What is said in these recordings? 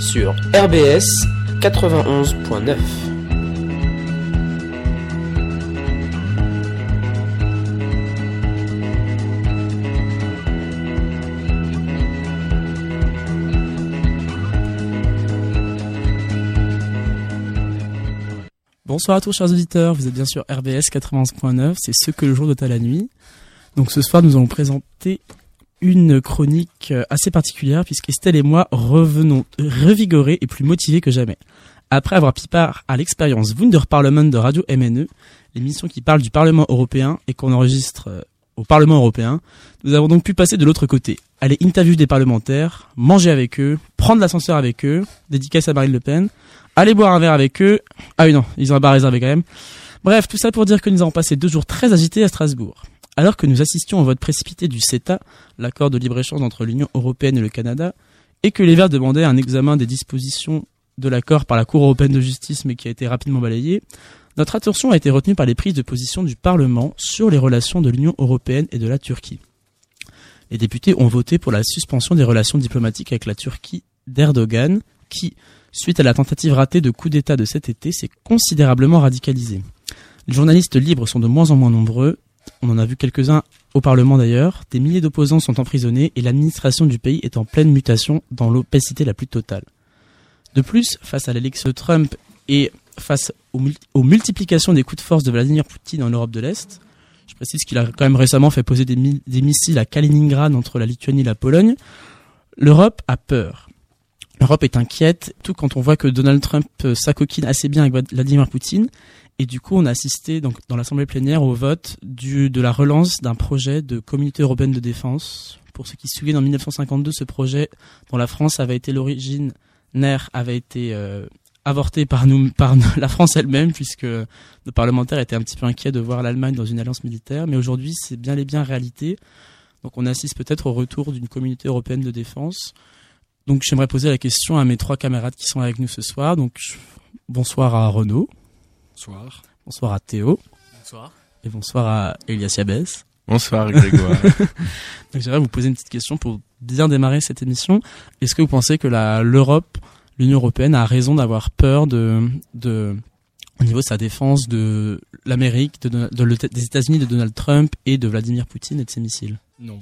sur RBS 91.9. Bonsoir à tous chers auditeurs, vous êtes bien sûr RBS 91.9, c'est ce que le jour doit à la nuit. Donc ce soir nous allons présenter une chronique euh, assez particulière puisque Estelle et moi revenons revigorés et plus motivés que jamais. Après avoir pris part à l'expérience Wunderparlement de Radio MNE, l'émission qui parle du Parlement européen et qu'on enregistre euh, au Parlement européen, nous avons donc pu passer de l'autre côté, aller interviewer des parlementaires, manger avec eux, prendre l'ascenseur avec eux, dédicace à Marine Le Pen, aller boire un verre avec eux. Ah oui non, ils ont un bar réservé quand même. Bref, tout ça pour dire que nous avons passé deux jours très agités à Strasbourg. Alors que nous assistions au vote précipité du CETA, l'accord de libre-échange entre l'Union européenne et le Canada, et que les Verts demandaient un examen des dispositions de l'accord par la Cour européenne de justice mais qui a été rapidement balayé, notre attention a été retenue par les prises de position du Parlement sur les relations de l'Union européenne et de la Turquie. Les députés ont voté pour la suspension des relations diplomatiques avec la Turquie d'Erdogan, qui, suite à la tentative ratée de coup d'État de cet été, s'est considérablement radicalisé. Les journalistes libres sont de moins en moins nombreux, on en a vu quelques-uns au Parlement d'ailleurs, des milliers d'opposants sont emprisonnés et l'administration du pays est en pleine mutation dans l'opacité la plus totale. De plus, face à l'élection Trump et face aux, multiplications des coups de force de Vladimir Poutine en Europe de l'Est, je précise qu'il a quand même récemment fait poser des, des missiles à Kaliningrad entre la Lituanie et la Pologne, l'Europe a peur. L'Europe est inquiète, tout quand on voit que Donald Trump euh, s'acoquine assez bien avec Vladimir Poutine et du coup, on a assisté donc dans l'assemblée plénière au vote du, de la relance d'un projet de communauté européenne de défense. Pour ceux qui se souviennent, en 1952, ce projet dont la France avait été l'origine, avait été euh, avorté par nous, par la France elle-même, puisque nos parlementaires étaient un petit peu inquiets de voir l'Allemagne dans une alliance militaire. Mais aujourd'hui, c'est bien les bien réalité. Donc, on assiste peut-être au retour d'une communauté européenne de défense. Donc, j'aimerais poser la question à mes trois camarades qui sont avec nous ce soir. Donc, bonsoir à Renaud. Bonsoir. Bonsoir à Théo. Bonsoir. Et bonsoir à Elias Yabès. Bonsoir Grégoire. J'aimerais vous poser une petite question pour bien démarrer cette émission. Est-ce que vous pensez que l'Europe, l'Union européenne a raison d'avoir peur de, de, au niveau de sa défense de l'Amérique, de, des États-Unis, de Donald Trump et de Vladimir Poutine et de ses missiles? Non.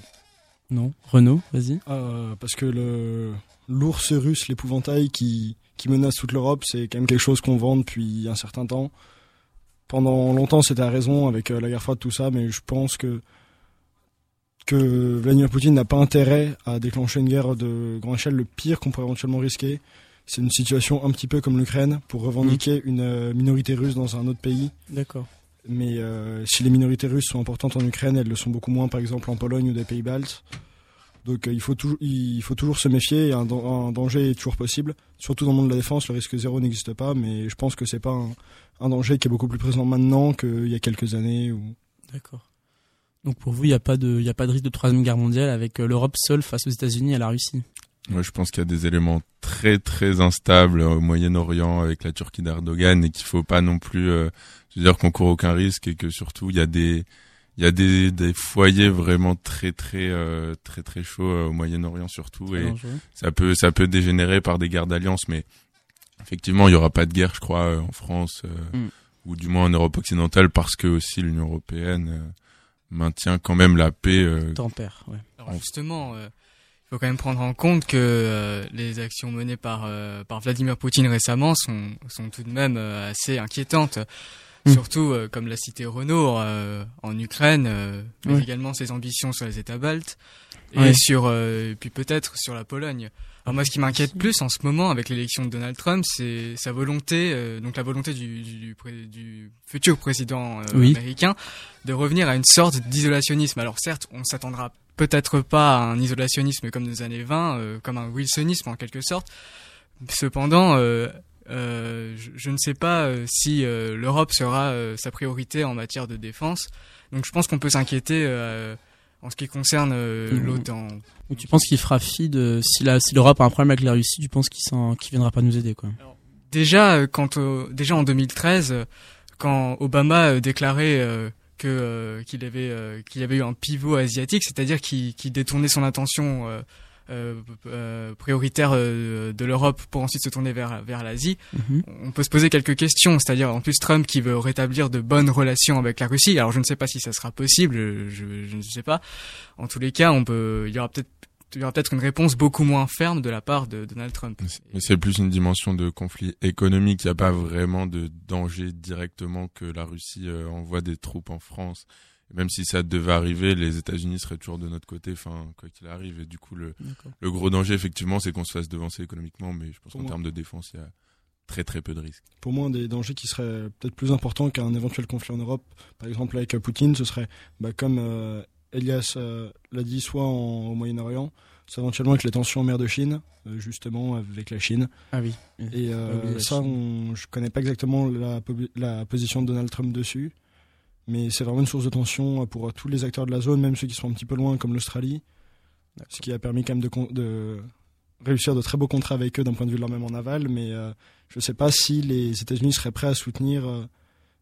Non? Renaud, vas-y. Euh, parce que le l'ours russe, l'épouvantail qui qui menace toute l'Europe, c'est quand même quelque chose qu'on vend depuis un certain temps. Pendant longtemps, c'était à raison avec euh, la guerre froide, tout ça, mais je pense que que Vladimir Poutine n'a pas intérêt à déclencher une guerre de grande échelle. Le pire qu'on pourrait éventuellement risquer, c'est une situation un petit peu comme l'Ukraine pour revendiquer mmh. une euh, minorité russe dans un autre pays. D'accord. Mais euh, si les minorités russes sont importantes en Ukraine, elles le sont beaucoup moins, par exemple en Pologne ou des pays baltes. Donc euh, il, faut toujours, il faut toujours se méfier, un, un, danger est toujours possible. Surtout dans le monde de la défense, le risque zéro n'existe pas, mais je pense que c'est pas un, un, danger qui est beaucoup plus présent maintenant qu'il y a quelques années. Ou... D'accord. Donc pour vous, il n'y a, pas de, a pas de risque de troisième guerre mondiale avec euh, l'Europe seule face aux États-Unis et à la Russie? Moi, je pense qu'il y a des éléments très très instables au Moyen-Orient avec la Turquie d'Erdogan et qu'il faut pas non plus, euh, dire qu'on court aucun risque et que surtout il y a des il y a des, des foyers vraiment très très euh, très très chauds euh, au Moyen-Orient surtout et ça peut ça peut dégénérer par des guerres d'alliance mais effectivement il y aura pas de guerre je crois euh, en France mm. ou du moins en Europe occidentale parce que aussi l'Union européenne maintient quand même la paix tempère ouais. Alors justement il faut quand même prendre en compte que les actions menées par par Vladimir Poutine récemment sont sont tout de même assez inquiétantes Mm. Surtout, euh, comme l'a cité Renault, euh, en Ukraine, euh, mais également ses ambitions sur les États baltes et sur, puis peut-être sur la Pologne. Alors moi, ce qui m'inquiète plus en ce moment avec l'élection de Donald Trump, c'est sa volonté, donc la volonté du, du, du futur président américain, de revenir à une sorte d'isolationnisme. Alors certes, on s'attendra peut-être pas à un isolationnisme comme des années 20, comme un wilsonisme en quelque sorte. Cependant, euh, je, ne sais pas euh, si euh, l'Europe sera sa priorité en matière de défense. Donc je pense qu'on peut s'inquiéter en ce qui concerne mmh. l'OTAN. tu penses qu'il fera fi de si la si l'Europe a un problème avec la Russie, tu penses qu'il qu viendra pas nous aider quoi? Déjà quand déjà en 2013 quand Obama déclarait que qu'il avait qu'il avait eu un pivot asiatique, c'est-à-dire qu'il détournait son attention euh, euh, prioritaire euh, de l'Europe pour ensuite se tourner vers vers l'Asie, Mhm. on peut se poser quelques questions. C'est-à-dire en plus Trump qui veut rétablir de bonnes relations avec la Russie. Alors je ne sais pas si ça sera possible, je, je ne sais pas. En tous les cas, on peut, il y aura peut-être il y aura peut-être une réponse beaucoup moins ferme de la part de Donald Trump. Mais c'est plus une dimension de conflit économique. Il n'y a pas vraiment de danger directement que la Russie euh, envoie des troupes en France. Même si ça devait arriver, les États-Unis seraient toujours de notre côté, enfin quoi qu'il arrive. Et du coup, le, gros danger, effectivement, c'est qu'on se fasse devancer économiquement. Mais je pense qu'en termes de défense, il y a très très peu de risques. Pour moi, un des dangers qui serait peut-être plus important qu'un éventuel conflit en Europe, par exemple avec euh, Poutine, ce serait bah, comme euh, Elias euh, l'a dit, soit en- au Moyen-Orient, soit éventuellement avec les tensions en mer de Chine, euh, justement avec la Chine. Ah oui. Et Ah oui, ça, on, je connais pas exactement la position de Donald Trump dessus, mais c'est vraiment une source de tension pour tous les acteurs de la zone, même ceux qui sont un petit peu loin, comme l'Australie, ce qui a permis quand même de, réussir de très beaux contrats avec eux d'un point de vue de leur même en aval, mais euh, je sais pas si les États-Unis seraient prêts à soutenir, euh,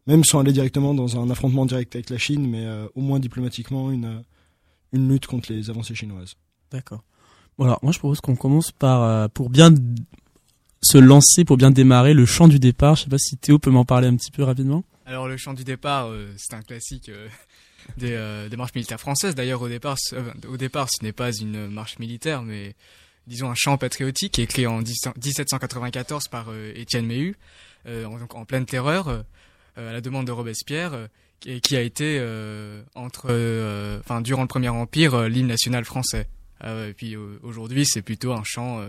même sans aller directement dans un affrontement direct avec la Chine, mais euh, au moins diplomatiquement une, une lutte contre les avancées chinoises. D'accord. Bon alors, moi je propose qu'on commence par pour bien se lancer, pour bien démarrer le chant du départ. Je sais pas si Théo peut m'en parler un petit peu rapidement. Alors le chant du départ, euh, c'est un classique euh, des, euh, des marches militaires françaises. D'ailleurs au départ, euh, au départ, ce n'est pas une marche militaire, mais disons un chant patriotique écrit en 10 1794 par euh, Étienne Méhu, euh, en, en pleine terreur, à la demande de Robespierre, euh, qui, a été entre, durant le Premier Empire, l'hymne national français. Euh, et puis aujourd'hui, c'est plutôt un chant.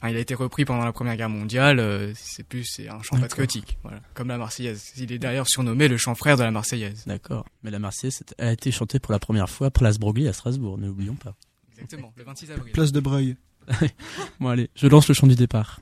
Enfin, il a été repris pendant la Première Guerre mondiale. euh, c'est plus c'est un chant patriotique, voilà, comme la Marseillaise. Il est d'ailleurs surnommé le chant frère de la Marseillaise. D'accord. Mais la Marseillaise a été chantée pour la première fois Place Broglie à Strasbourg, n'oublions pas. Exactement, le 26 avril. Place de Breuil. Bon allez, je lance le chant du départ.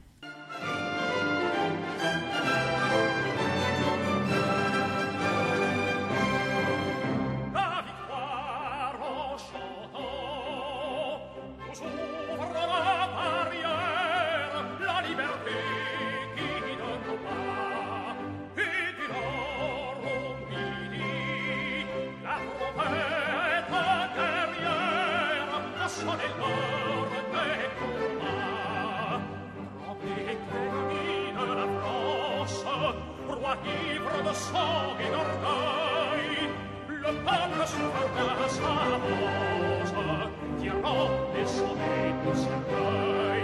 ivre de sang et d'orgueil, le peuple souffre de tirant des sommets de cercueil.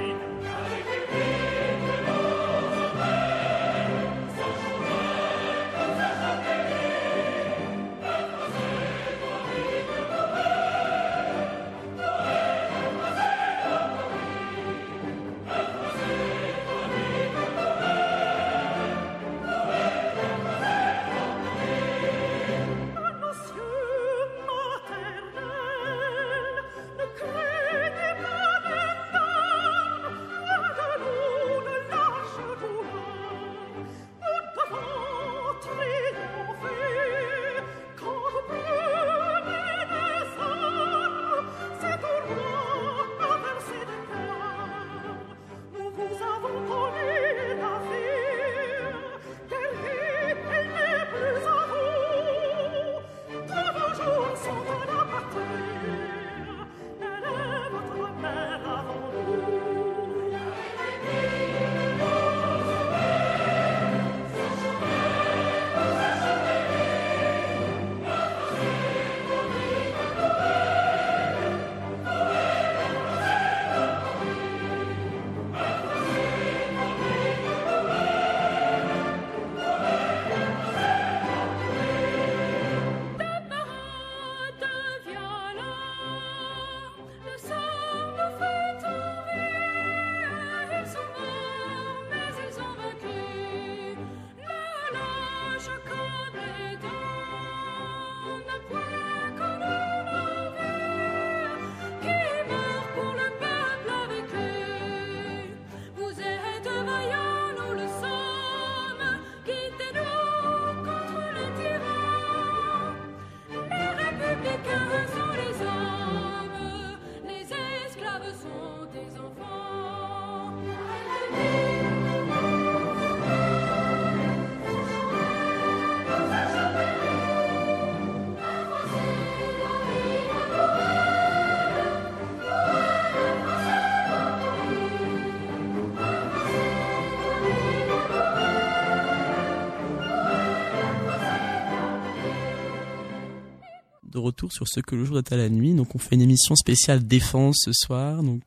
Retour sur ce que le jour est à la nuit. Donc on fait une émission spéciale défense ce soir. Donc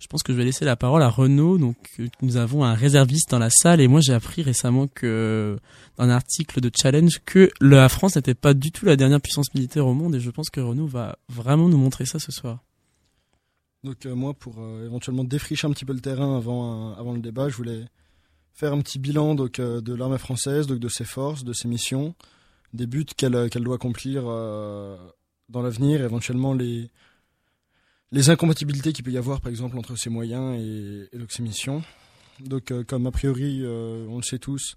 je pense que je vais laisser la parole à Renaud. Donc nous avons un réserviste dans la salle et moi j'ai appris récemment que dans un article de Challenge que la France n'était pas du tout la dernière puissance militaire au monde et je pense que Renaud va vraiment nous montrer ça ce soir. Donc euh, moi, pour euh, éventuellement défricher un petit peu le terrain avant, avant le débat, je voulais faire un petit bilan donc, euh, de l'armée française, donc de ses forces, de ses missions, des buts qu'elle euh, doit accomplir euh, dans l'avenir, éventuellement les, les incompatibilités qu'il peut y avoir par exemple entre ses moyens et, et missions. Donc euh, comme a priori, on le sait tous,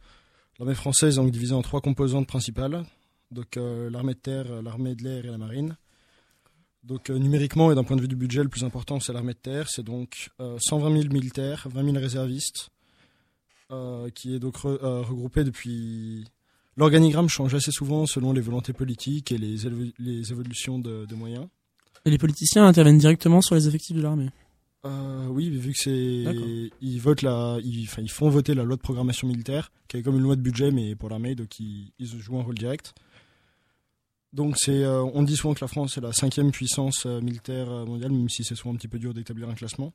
l'armée française est donc divisée en trois composantes principales, donc l'armée de terre, l'armée de l'air et la marine. Donc numériquement et d'un point de vue du budget, le plus important c'est l'armée de terre, c'est donc euh, 120 000 militaires, 20 000 réservistes, qui est donc re- regroupé depuis. L'organigramme change assez souvent selon les volontés politiques et les, évo- les évolutions de, de moyens. Et les politiciens interviennent directement sur les effectifs de l'armée. Euh, oui, vu que c'est ils votent la, ils, ils font voter la loi de programmation militaire, qui est comme une loi de budget mais pour l'armée, donc ils, ils jouent un rôle direct. Donc c'est, euh, on dit souvent que la France est la cinquième puissance euh, militaire mondiale, même si c'est souvent un petit peu dur d'établir un classement.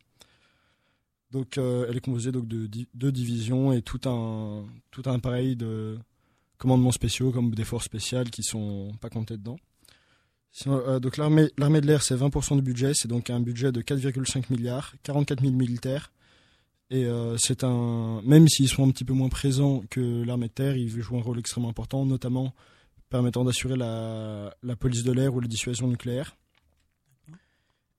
Donc euh, elle est composée donc de deux divisions et tout un tout un appareil de commandements spéciaux comme des forces spéciales qui sont pas comptées dedans. Euh, donc l'armée de l'air c'est 20% du budget, c'est donc un budget de 4,5 milliards, 44 000 militaires. Et euh, c'est un même s'ils sont un petit peu moins présents que l'armée de terre, ils jouent un rôle extrêmement important, notamment permettant d'assurer la, la police de l'air ou la dissuasion nucléaire.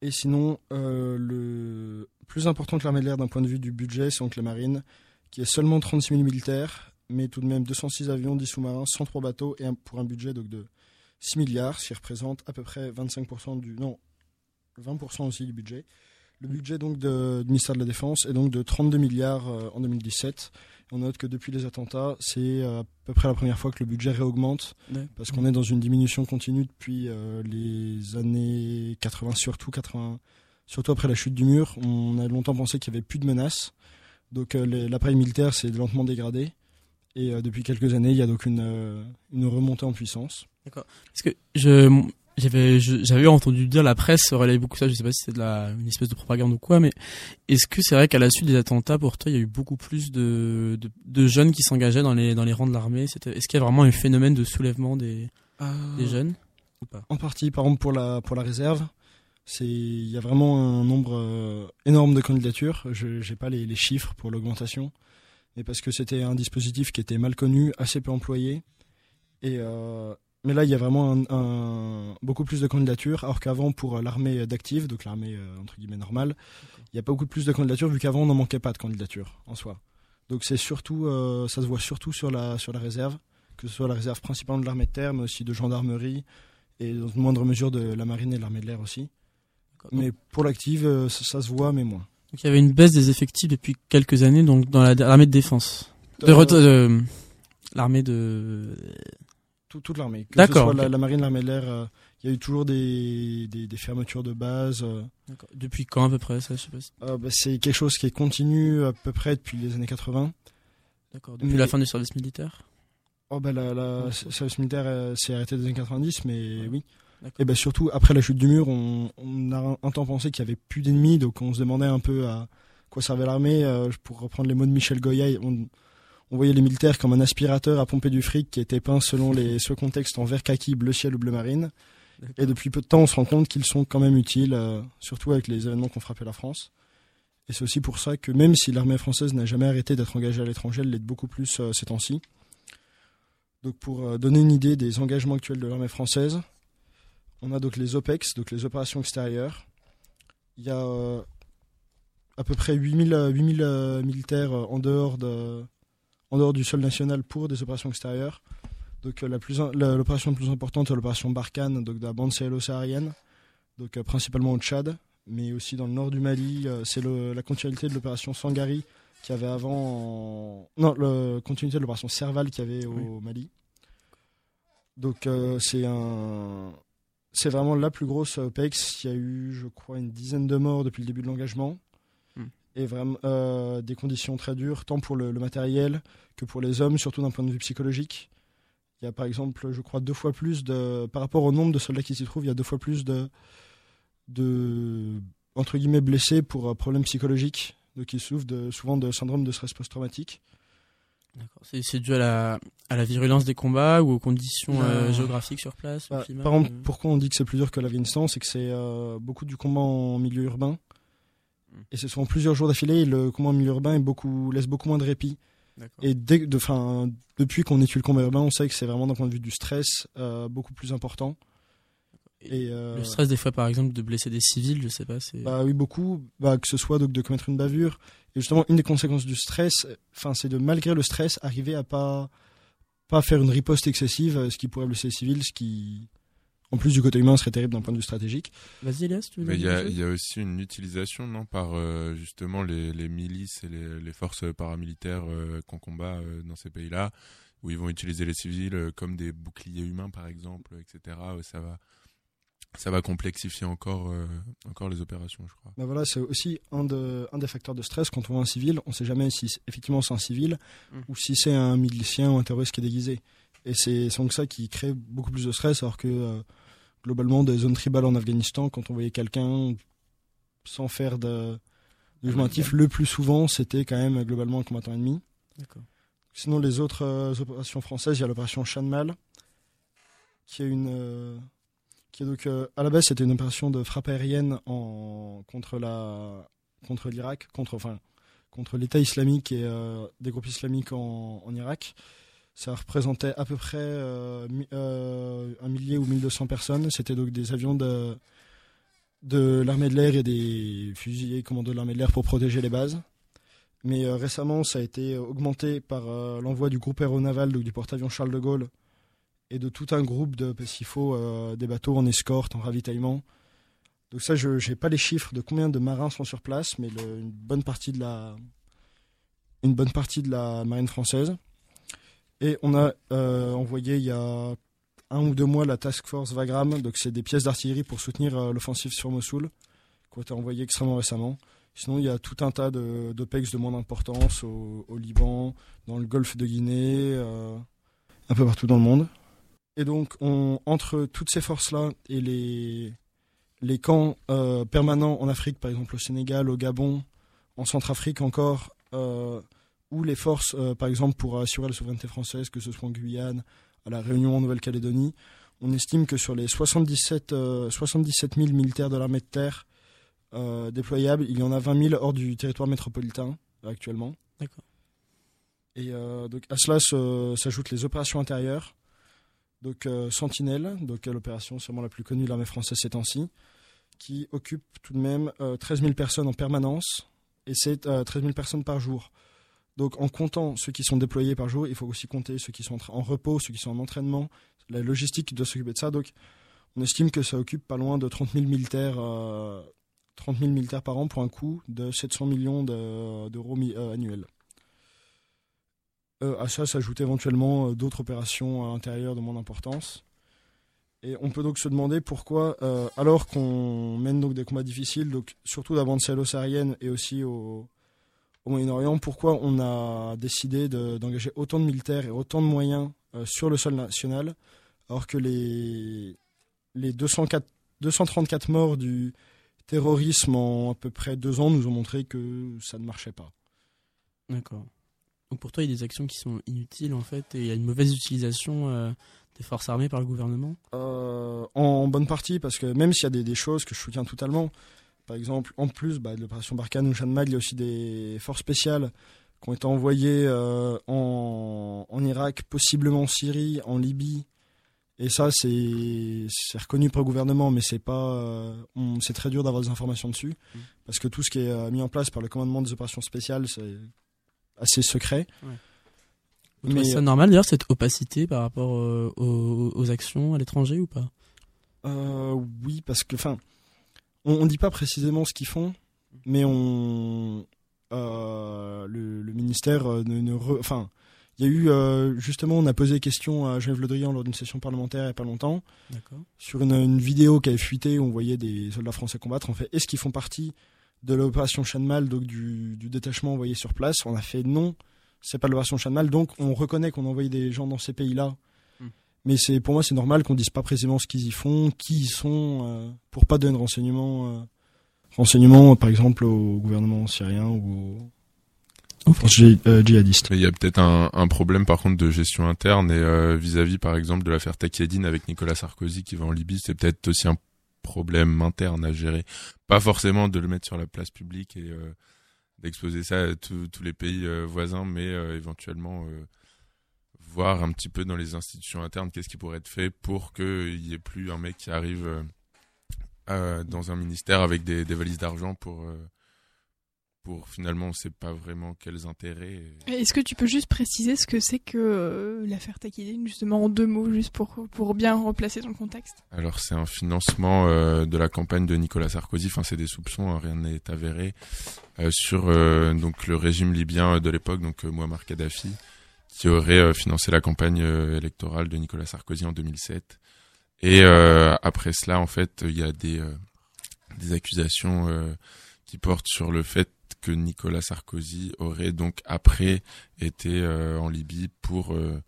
Et sinon, euh, le plus important que l'armée de l'air d'un point de vue du budget, c'est donc la marine, qui est seulement 36 000 militaires, mais tout de même 206 avions, 10 sous-marins, 103 bateaux, et un- pour un budget donc, de 6 milliards, ce qui représente à peu près 25% du... Non, 20% aussi du budget. Le budget donc du ministère de la Défense est donc de 32 milliards euh, en 2017. On note que depuis les attentats, c'est euh, à peu près la première fois que le budget réaugmente, Ouais. parce qu'on est dans une diminution continue depuis euh, les années 80, surtout 80, surtout après la chute du mur. On a longtemps pensé qu'il n'y avait plus de menaces, donc euh, l'appareil militaire s'est lentement dégradé. Et euh, depuis quelques années, il y a donc une, euh, une remontée en puissance. Parce que je j'avais entendu dire la presse relaye beaucoup ça. Je sais pas si c'est de la une espèce de propagande ou quoi, mais est-ce que c'est vrai qu'à la suite des attentats, pour toi, il y a eu beaucoup plus de de, de jeunes qui s'engageaient dans les dans les rangs de l'armée? C'était est-ce qu'il y a vraiment un phénomène de soulèvement des des jeunes? Ou pas? En partie, par exemple, pour la, pour la réserve, c'est il y a vraiment un nombre euh, énorme de candidatures. Je n'ai pas les, les chiffres pour l'augmentation, mais parce que c'était un dispositif qui était mal connu, assez peu employé. Et, euh, mais là, il y a vraiment un, un- beaucoup plus de candidatures, alors qu'avant, pour l'armée d'active, donc l'armée euh, entre guillemets normale, il y a pas beaucoup plus de candidatures, vu qu'avant, on n'en manquait pas de candidatures en soi. Donc c'est surtout, euh, ça se voit surtout sur la, sur la réserve, que ce soit la réserve principalement de l'armée de terre, mais aussi de gendarmerie, et dans une moindre mesure de la marine et de l'armée de l'air aussi. Mais pour l'active, euh, ça, ça se voit, mais moins. Donc il y avait une baisse des effectifs depuis quelques années donc dans la- l'armée de défense. De Euh, de- l'armée de tout- toute l'armée. D'accord, la, marine, l'armée de l'air, euh, il y a eu toujours des, des, des fermetures de base. euh. depuis quand à peu près ça je sais pas. si- Euh, bah, c'est quelque chose qui est continu à peu près depuis les années 80. D'accord. Depuis Mais- la fin du service militaire. Oh bah la, la Ouais. le service militaire euh, s'est arrêté des années 90, mais oui. Et bah surtout après la chute du mur, on, on a un, un temps pensé qu'il y avait plus d'ennemis, donc on se demandait un peu à quoi servait l'armée. Euh, pour reprendre les mots de Michel Goya, on, on voyait les militaires comme un aspirateur à pomper du fric qui était peint selon les ce contexte en vert kaki, bleu ciel ou bleu marine. Et depuis peu de temps, on se rend compte qu'ils sont quand même utiles, euh, surtout avec les événements qui ont frappé la France. Et c'est aussi pour ça que même si l'armée française n'a jamais arrêté d'être engagée à l'étranger, elle l'est beaucoup plus euh, ces temps-ci. Donc pour euh, donner une idée des engagements actuels de l'armée française, on a donc les OPEX, donc les opérations extérieures. Il y a euh, à peu près 8000, euh, 8000 euh, militaires en dehors, de, en dehors du sol national pour des opérations extérieures. Donc la plus, la- l'opération la plus importante est l'opération Barkhane, donc de la bande sahélo-saharienne, donc principalement au Tchad, mais aussi dans le nord du Mali. c'est la continuité de l'opération Sangari qui avait avant, en- non, la continuité de l'opération Serval qui avait au Mali. Donc euh, c'est un, c'est vraiment la plus grosse OPEX. Il y a eu, je crois, une dizaine de morts depuis le début de l'engagement. Hmm. Et vraiment euh, des conditions très dures, tant pour le, le matériel que pour les hommes, surtout d'un point de vue psychologique. Il y a par exemple, je crois, deux fois plus de, par rapport au nombre de soldats qui s'y trouvent, il y a deux fois plus de, de entre guillemets blessés pour euh, problèmes psychologiques, donc ils souffrent de, souvent de syndrome de stress post-traumatique. C'est, dû à la, à la virulence des combats ou aux conditions euh, géographiques sur place Bah, climat, par exemple, euh, pourquoi on dit que c'est plus dur que l'Afghanistan, c'est que c'est euh, beaucoup du combat en milieu urbain. Mm. Et c'est souvent plusieurs jours d'affilée. Et le combat en milieu urbain est beaucoup, laisse beaucoup moins de répit. Et dès, de, fin, depuis qu'on étudie le combat urbain, on sait que c'est vraiment d'un point de vue du stress beaucoup plus important. Et, Le stress des fois par exemple de blesser des civils, je sais pas, Bah oui, beaucoup. Bah, que ce soit donc de commettre une bavure. Et justement, une des conséquences du stress, enfin, c'est de malgré le stress, arriver à pas pas faire une riposte excessive, ce qui pourrait blesser les civils, ce qui, en plus du côté humain, serait terrible d'un point de vue stratégique. Vas-y Elias, tu veux Mais il dire y a, quelque il chose y a aussi une utilisation, non, par euh, justement les, les milices et les, les forces paramilitaires euh, qu'on combat euh, dans ces pays-là, où ils vont utiliser les civils euh, comme des boucliers humains, par exemple, etc. Ça va, ça va complexifier encore, euh, encore les opérations, je crois. Bah voilà, c'est aussi un, de, un des facteurs de stress quand on voit un civil. On sait jamais si c'est- effectivement c'est un civil Mm. ou si c'est un milicien ou un terroriste qui est déguisé. Et c'est donc ça qui crée beaucoup plus de stress, alors que euh, globalement, des zones tribales en Afghanistan, quand on voyait quelqu'un sans faire de, de jugement actif, le plus souvent, c'était quand même globalement un combattant ennemi. D'accord. Sinon, les autres euh, opérations françaises, il y a l'opération Chanmal, qui est une. Qui est donc. euh, à la base, c'était une opération de frappe aérienne en, contre la contre l'Irak, contre, enfin, contre l'État islamique et euh, des groupes islamiques en, en Irak. Ça représentait à peu près euh, un millier ou 1200 personnes. C'était donc des avions de, de l'armée de l'air et des fusiliers commando de l'armée de l'air pour protéger les bases. Mais récemment, ça a été augmenté par l'envoi du groupe aéronaval, donc du porte-avions Charles de Gaulle, et de tout un groupe de, parce faut euh, des bateaux en escorte, en ravitaillement. Donc ça, je n'ai pas les chiffres de combien de marins sont sur place, mais une bonne partie de la, une bonne partie de la marine française. Et on a euh, envoyé il y a un ou deux mois la Task Force Vagram, donc c'est des pièces d'artillerie pour soutenir euh, l'offensive sur Mossoul, qui ont été envoyées extrêmement récemment. Sinon, il y a tout un tas de- d'OPEX de, moindre importance au, au Liban, dans le golfe de Guinée, un peu partout dans le monde. Et donc, on, entre toutes ces forces-là et les, les camps euh, permanents en Afrique, par exemple au Sénégal, au Gabon, en Centrafrique encore, euh, ou les forces, euh, par exemple, pour assurer la souveraineté française, que ce soit en Guyane, à la Réunion, en Nouvelle-Calédonie, on estime que sur les 77, euh, 77 000 militaires de l'armée de terre déployables, il y en a 20 000 hors du territoire métropolitain actuellement. D'accord. Et donc à cela s'ajoutent les opérations intérieures. Donc euh, Sentinelle, donc euh, l'opération sûrement la plus connue de l'armée française ces temps-ci, qui occupe tout de même euh, 13 000 personnes en permanence, et c'est euh, 13 000 personnes par jour. Donc en comptant ceux qui sont déployés par jour, il faut aussi compter ceux qui sont en repos, ceux qui sont en entraînement, la logistique doit s'occuper de ça. Donc on estime que ça occupe pas loin de 30 000 militaires, euh, 30 000 militaires par an pour un coût de 700 millions de- d'euros euh, annuels. Euh, à ça s'ajoutent éventuellement euh, d'autres opérations à l'intérieur de moins d'importance. Et on peut donc se demander pourquoi, euh, alors qu'on mène donc des combats difficiles, donc surtout la bande sahélo-saharienne et aussi au, Moyen-Orient, pourquoi on a décidé de- d'engager autant de militaires et autant de moyens sur le sol national, alors que les, les 204, 234 morts du terrorisme en à peu près deux ans nous ont montré que ça ne marchait pas? D'accord. Donc pour toi, il y a des actions qui sont inutiles en fait, et il y a une mauvaise utilisation euh, des forces armées par le gouvernement? Euh, en bonne partie, parce que même s'il y a des, des choses que je soutiens totalement, par exemple, en plus bah, de l'opération Barkhane ou Jeanne Mag, il y a aussi des forces spéciales qui ont été envoyées euh, en, en Irak, possiblement en Syrie, en Libye. Et ça, c'est reconnu par le gouvernement, mais c'est pas, c'est très dur d'avoir des informations dessus, Mm. parce que tout ce qui est mis en place par le commandement des opérations spéciales, c'est assez secret. Vous trouvez ça normal d'ailleurs cette opacité par rapport euh, aux, aux actions à l'étranger ou pas? Euh, oui, parce que, enfin, on, on dit pas précisément ce qu'ils font, mais on, euh, le, le ministère euh, ne, ne enfin, il y a eu euh, justement, on a posé des questions à Geneviève Le Drian lors d'une session parlementaire il y a pas longtemps sur une, une vidéo qui avait fuité où on voyait des soldats français combattre. En fait, est-ce qu'ils font partie de l'opération Chanmal, donc du, du détachement envoyé sur place On a fait non, c'est pas l'opération Chanmal, donc on reconnaît qu'on a envoyé des gens dans ces pays-là. Hmm. Mais c'est pour moi c'est normal qu'on dise pas précisément ce qu'ils y font, qui ils sont, euh, pour pas donner de renseignements, euh, renseignements par exemple au gouvernement syrien ou aux, aux forces dji- euh, djihadistes. Mais il y a peut-être un, un problème par contre de gestion interne et euh, vis-à-vis par exemple de l'affaire Takedine avec Nicolas Sarkozy qui va en Libye, c'est peut-être aussi un problème interne à gérer. Pas forcément de le mettre sur la place publique et euh, d'exposer ça à tous les pays euh, voisins, mais euh, éventuellement voir un petit peu dans les institutions internes qu'est-ce qui pourrait être fait pour qu'il y ait plus un mec qui arrive dans un ministère avec des, valises d'argent pour pour finalement on sait pas vraiment quels intérêts. et- Est-ce que tu peux juste préciser ce que c'est que euh, l'affaire Takidine, justement en deux mots, juste pour, pour bien replacer ton contexte? Alors c'est un financement euh, de la campagne de Nicolas Sarkozy. Enfin c'est des soupçons, hein, rien n'est avéré euh, sur euh, donc le régime libyen de l'époque, donc euh, Muammar Kadhafi, qui aurait euh, financé la campagne euh, électorale de Nicolas Sarkozy en 2007. Et euh, après cela, en fait, il y a des euh, des accusations euh, qui portent sur le fait que Nicolas Sarkozy aurait donc après été euh, en Libye pour euh,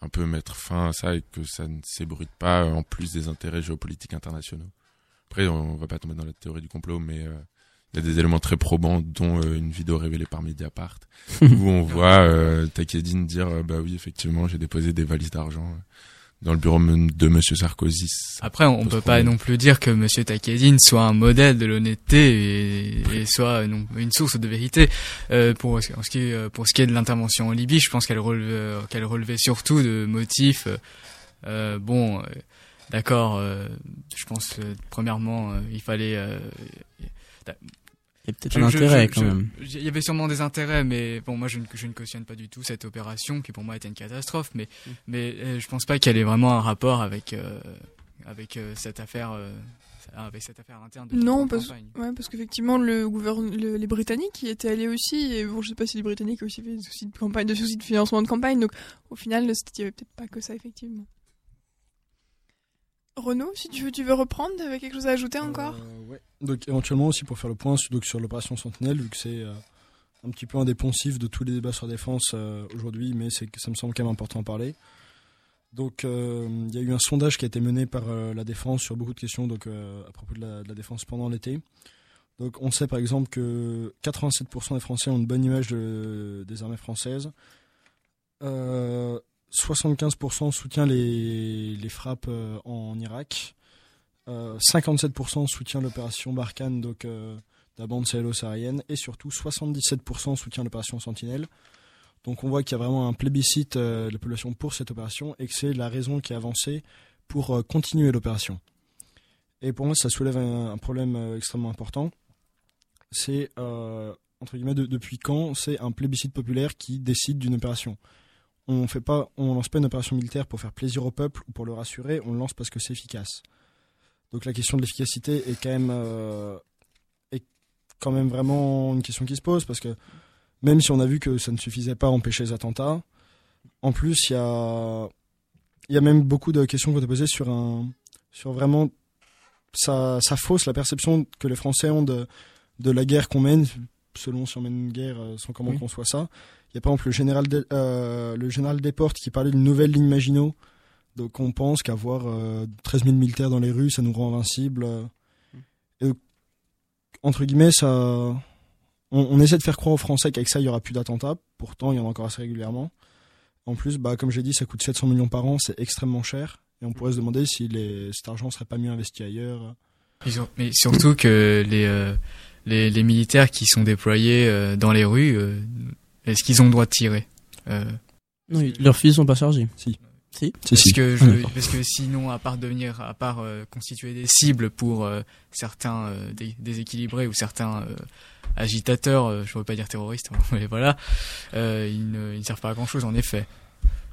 un peu mettre fin à ça et que ça ne s'ébruite pas euh, en plus des intérêts géopolitiques internationaux. Après, on va pas tomber dans la théorie du complot, mais euh, il y a des éléments très probants, dont euh, une vidéo révélée par Mediapart, où on voit euh, Takedine dire euh, bah oui, effectivement, j'ai déposé des valises d'argent dans le bureau m- de Monsieur Sarkozy. Après, on peut pas non plus dire que Monsieur Takedine soit un modèle de l'honnêteté et, et soit non, une source de vérité. Euh, pour, en ce qui est, euh, pour ce qui est de l'intervention en Libye, je pense qu'elle relevait, euh, qu'elle relevait surtout de motifs. euh, euh, bon, euh, d'accord. euh, je pense euh, premièrement, euh, il fallait. Il y a peut-être je- un je- intérêt je- quand je- même. Il y avait sûrement des intérêts, mais bon, moi je ne, je ne cautionne pas du tout cette opération qui pour moi était une catastrophe, mais Mm. mais euh, je pense pas qu'elle ait vraiment un rapport avec euh, avec euh, cette affaire euh, avec cette affaire interne. De Non, parce, ouais, parce qu'effectivement, le gouverne, le- les Britanniques y étaient allés aussi, et bon, je sais pas si les Britanniques ont aussi fait des soucis de campagne, de soucis de financement de campagne, donc au final, il y avait peut-être pas que ça, effectivement. Renaud, si tu veux, tu veux reprendre, t'avais quelque chose à ajouter encore Euh, ouais. Donc éventuellement aussi pour faire le point sur, donc, sur l'opération Sentinelle, vu que c'est euh, un petit peu un des poncifs de tous les débats sur la défense euh, aujourd'hui, mais ça me semble quand même important d'en parler. Donc euh, il y a eu un sondage qui a été mené par euh, la défense sur beaucoup de questions donc, euh, à propos de la, de la défense pendant l'été. Donc on sait par exemple que 87% des Français ont une bonne image de- des armées françaises. Euh, 75% soutient les, frappes euh, en Irak. Euh, 57% soutient l'opération Barkhane, donc euh, la bande sahélo-saharienne, et surtout 77% soutient l'opération Sentinelle. Donc on voit qu'il y a vraiment un plébiscite euh, de la population pour cette opération et que c'est la raison qui est avancée pour euh, continuer l'opération. Et pour moi, ça soulève un, problème euh, extrêmement important. C'est, euh, entre guillemets, de- depuis quand c'est un plébiscite populaire qui décide d'une opération? On fait pas, on lance pas une opération militaire pour faire plaisir au peuple ou pour le rassurer, on le lance parce que c'est efficace. Donc la question de l'efficacité est quand même euh, est quand même vraiment une question qui se pose parce que même si on a vu que ça ne suffisait pas à empêcher les attentats, en plus il y a il y a même beaucoup de questions ont été posées sur un sur vraiment ça, ça fausse la perception que les Français ont de de la guerre qu'on mène selon si on mène une guerre euh, sans comment Oui. on conçoit ça. Il y a par exemple le général, De- euh, le général Desportes qui parlait d'une nouvelle ligne Maginot. Donc on pense qu'avoir euh, 13 000 militaires dans les rues, ça nous rend invincibles. euh. Et, donc, entre guillemets, ça, on, on essaie de faire croire aux Français qu'avec ça, il y aura plus d'attentats. Pourtant, il y en a encore assez régulièrement. En plus, bah, comme j'ai dit, ça coûte 700 millions par an, c'est extrêmement cher. Et on pourrait se demander si les, cet argent serait pas mieux investi ailleurs. Mais surtout que les, euh, les les militaires qui sont déployés euh, dans les rues, euh, est-ce qu'ils ont le droit de tirer Euh, Non, ils- leurs fusils sont pas chargés. Si. Si. Si, parce si. que Ah, je, parce que sinon à part devenir à part euh, constituer des cibles pour euh, certains euh, dé- déséquilibrés ou certains euh, agitateurs euh, je ne veux pas dire terroristes mais voilà euh, ils, ne, ils ne servent pas à grand chose en effet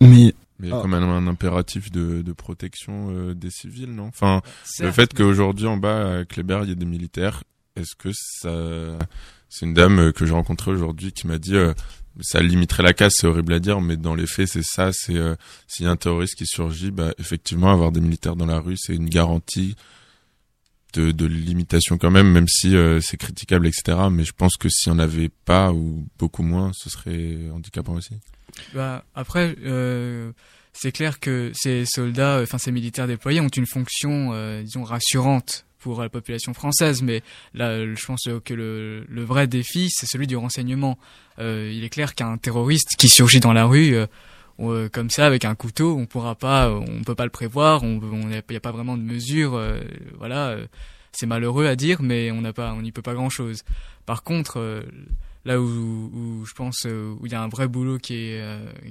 Mais Mais il y a quand même un impératif de, de protection euh, des civils, non? Enfin, le Certes, fait qu'aujourd'hui en bas à Kléber il y ait des militaires, est-ce que ça c'est une dame que j'ai rencontrée aujourd'hui qui m'a dit euh, ça limiterait la casse, c'est horrible à dire, mais dans les faits c'est ça, c'est euh, s'il y a un terroriste qui surgit, bah effectivement avoir des militaires dans la rue c'est une garantie de, de limitation quand même, même si euh, c'est critiquable etc. Mais je pense que s'il y en avait pas ou beaucoup moins, ce serait handicapant aussi. Bah, après, euh, c'est clair que ces soldats, enfin ces militaires déployés ont une fonction, euh, disons, rassurante pour la population française. Mais là, je pense que le, vrai défi, c'est celui du renseignement. Euh, il est clair qu'un terroriste qui surgit dans la rue, euh, euh comme ça, avec un couteau, on pourra pas, on peut pas le prévoir. On, n'y a pas vraiment de mesures. euh, voilà, c'est malheureux à dire, mais on n'y peut pas grand chose. Par contre, là où, je pense où il y a un vrai boulot qui est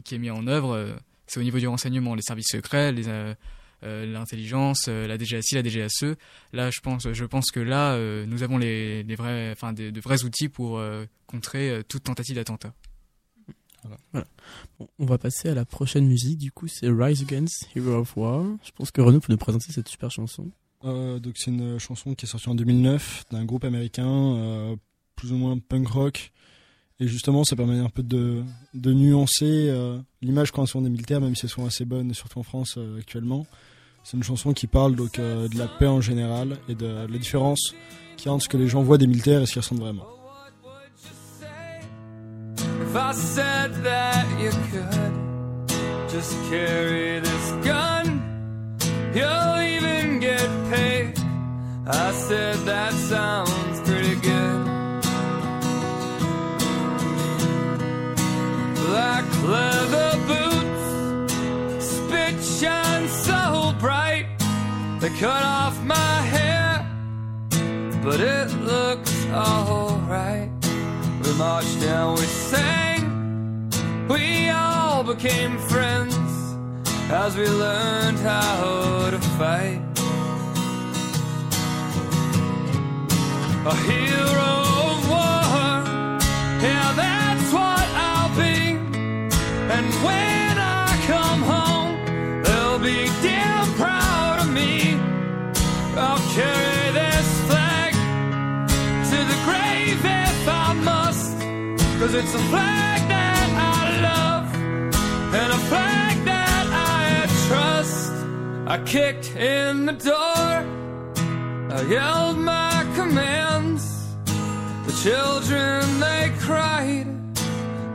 qui est mis en œuvre, c'est au niveau du renseignement, les services secrets, les l'intelligence, euh, la DGSI, la DGSE. Là, je pense, je pense que là, euh, nous avons les, les vrais, enfin, des, de vrais outils pour euh, contrer euh, toute tentative d'attentat. Bon, on va passer à la prochaine musique. Du coup, c'est Rise Against Hero of War. Je pense que Renaud peut nous présenter cette super chanson. Euh, donc c'est une chanson qui est sortie en 2009 d'un groupe américain euh, plus ou moins punk rock et justement ça permet un peu de, nuancer euh, l'image quand sont des militaires même si elles sont assez bonnes surtout en France euh, actuellement. C'est une chanson qui parle donc euh, de la paix en général et de la différence qu'il y a entre ce que les gens voient des militaires et ce qu'ils ressentent vraiment leather boots, spit shine so bright. They cut off my hair, but it looks alright. We marched down, we sang, we all became friends as we learned how to fight. A hero Cause it's a flag that I love and a flag that I trust. I kicked in the door, I yelled my commands. The children they cried,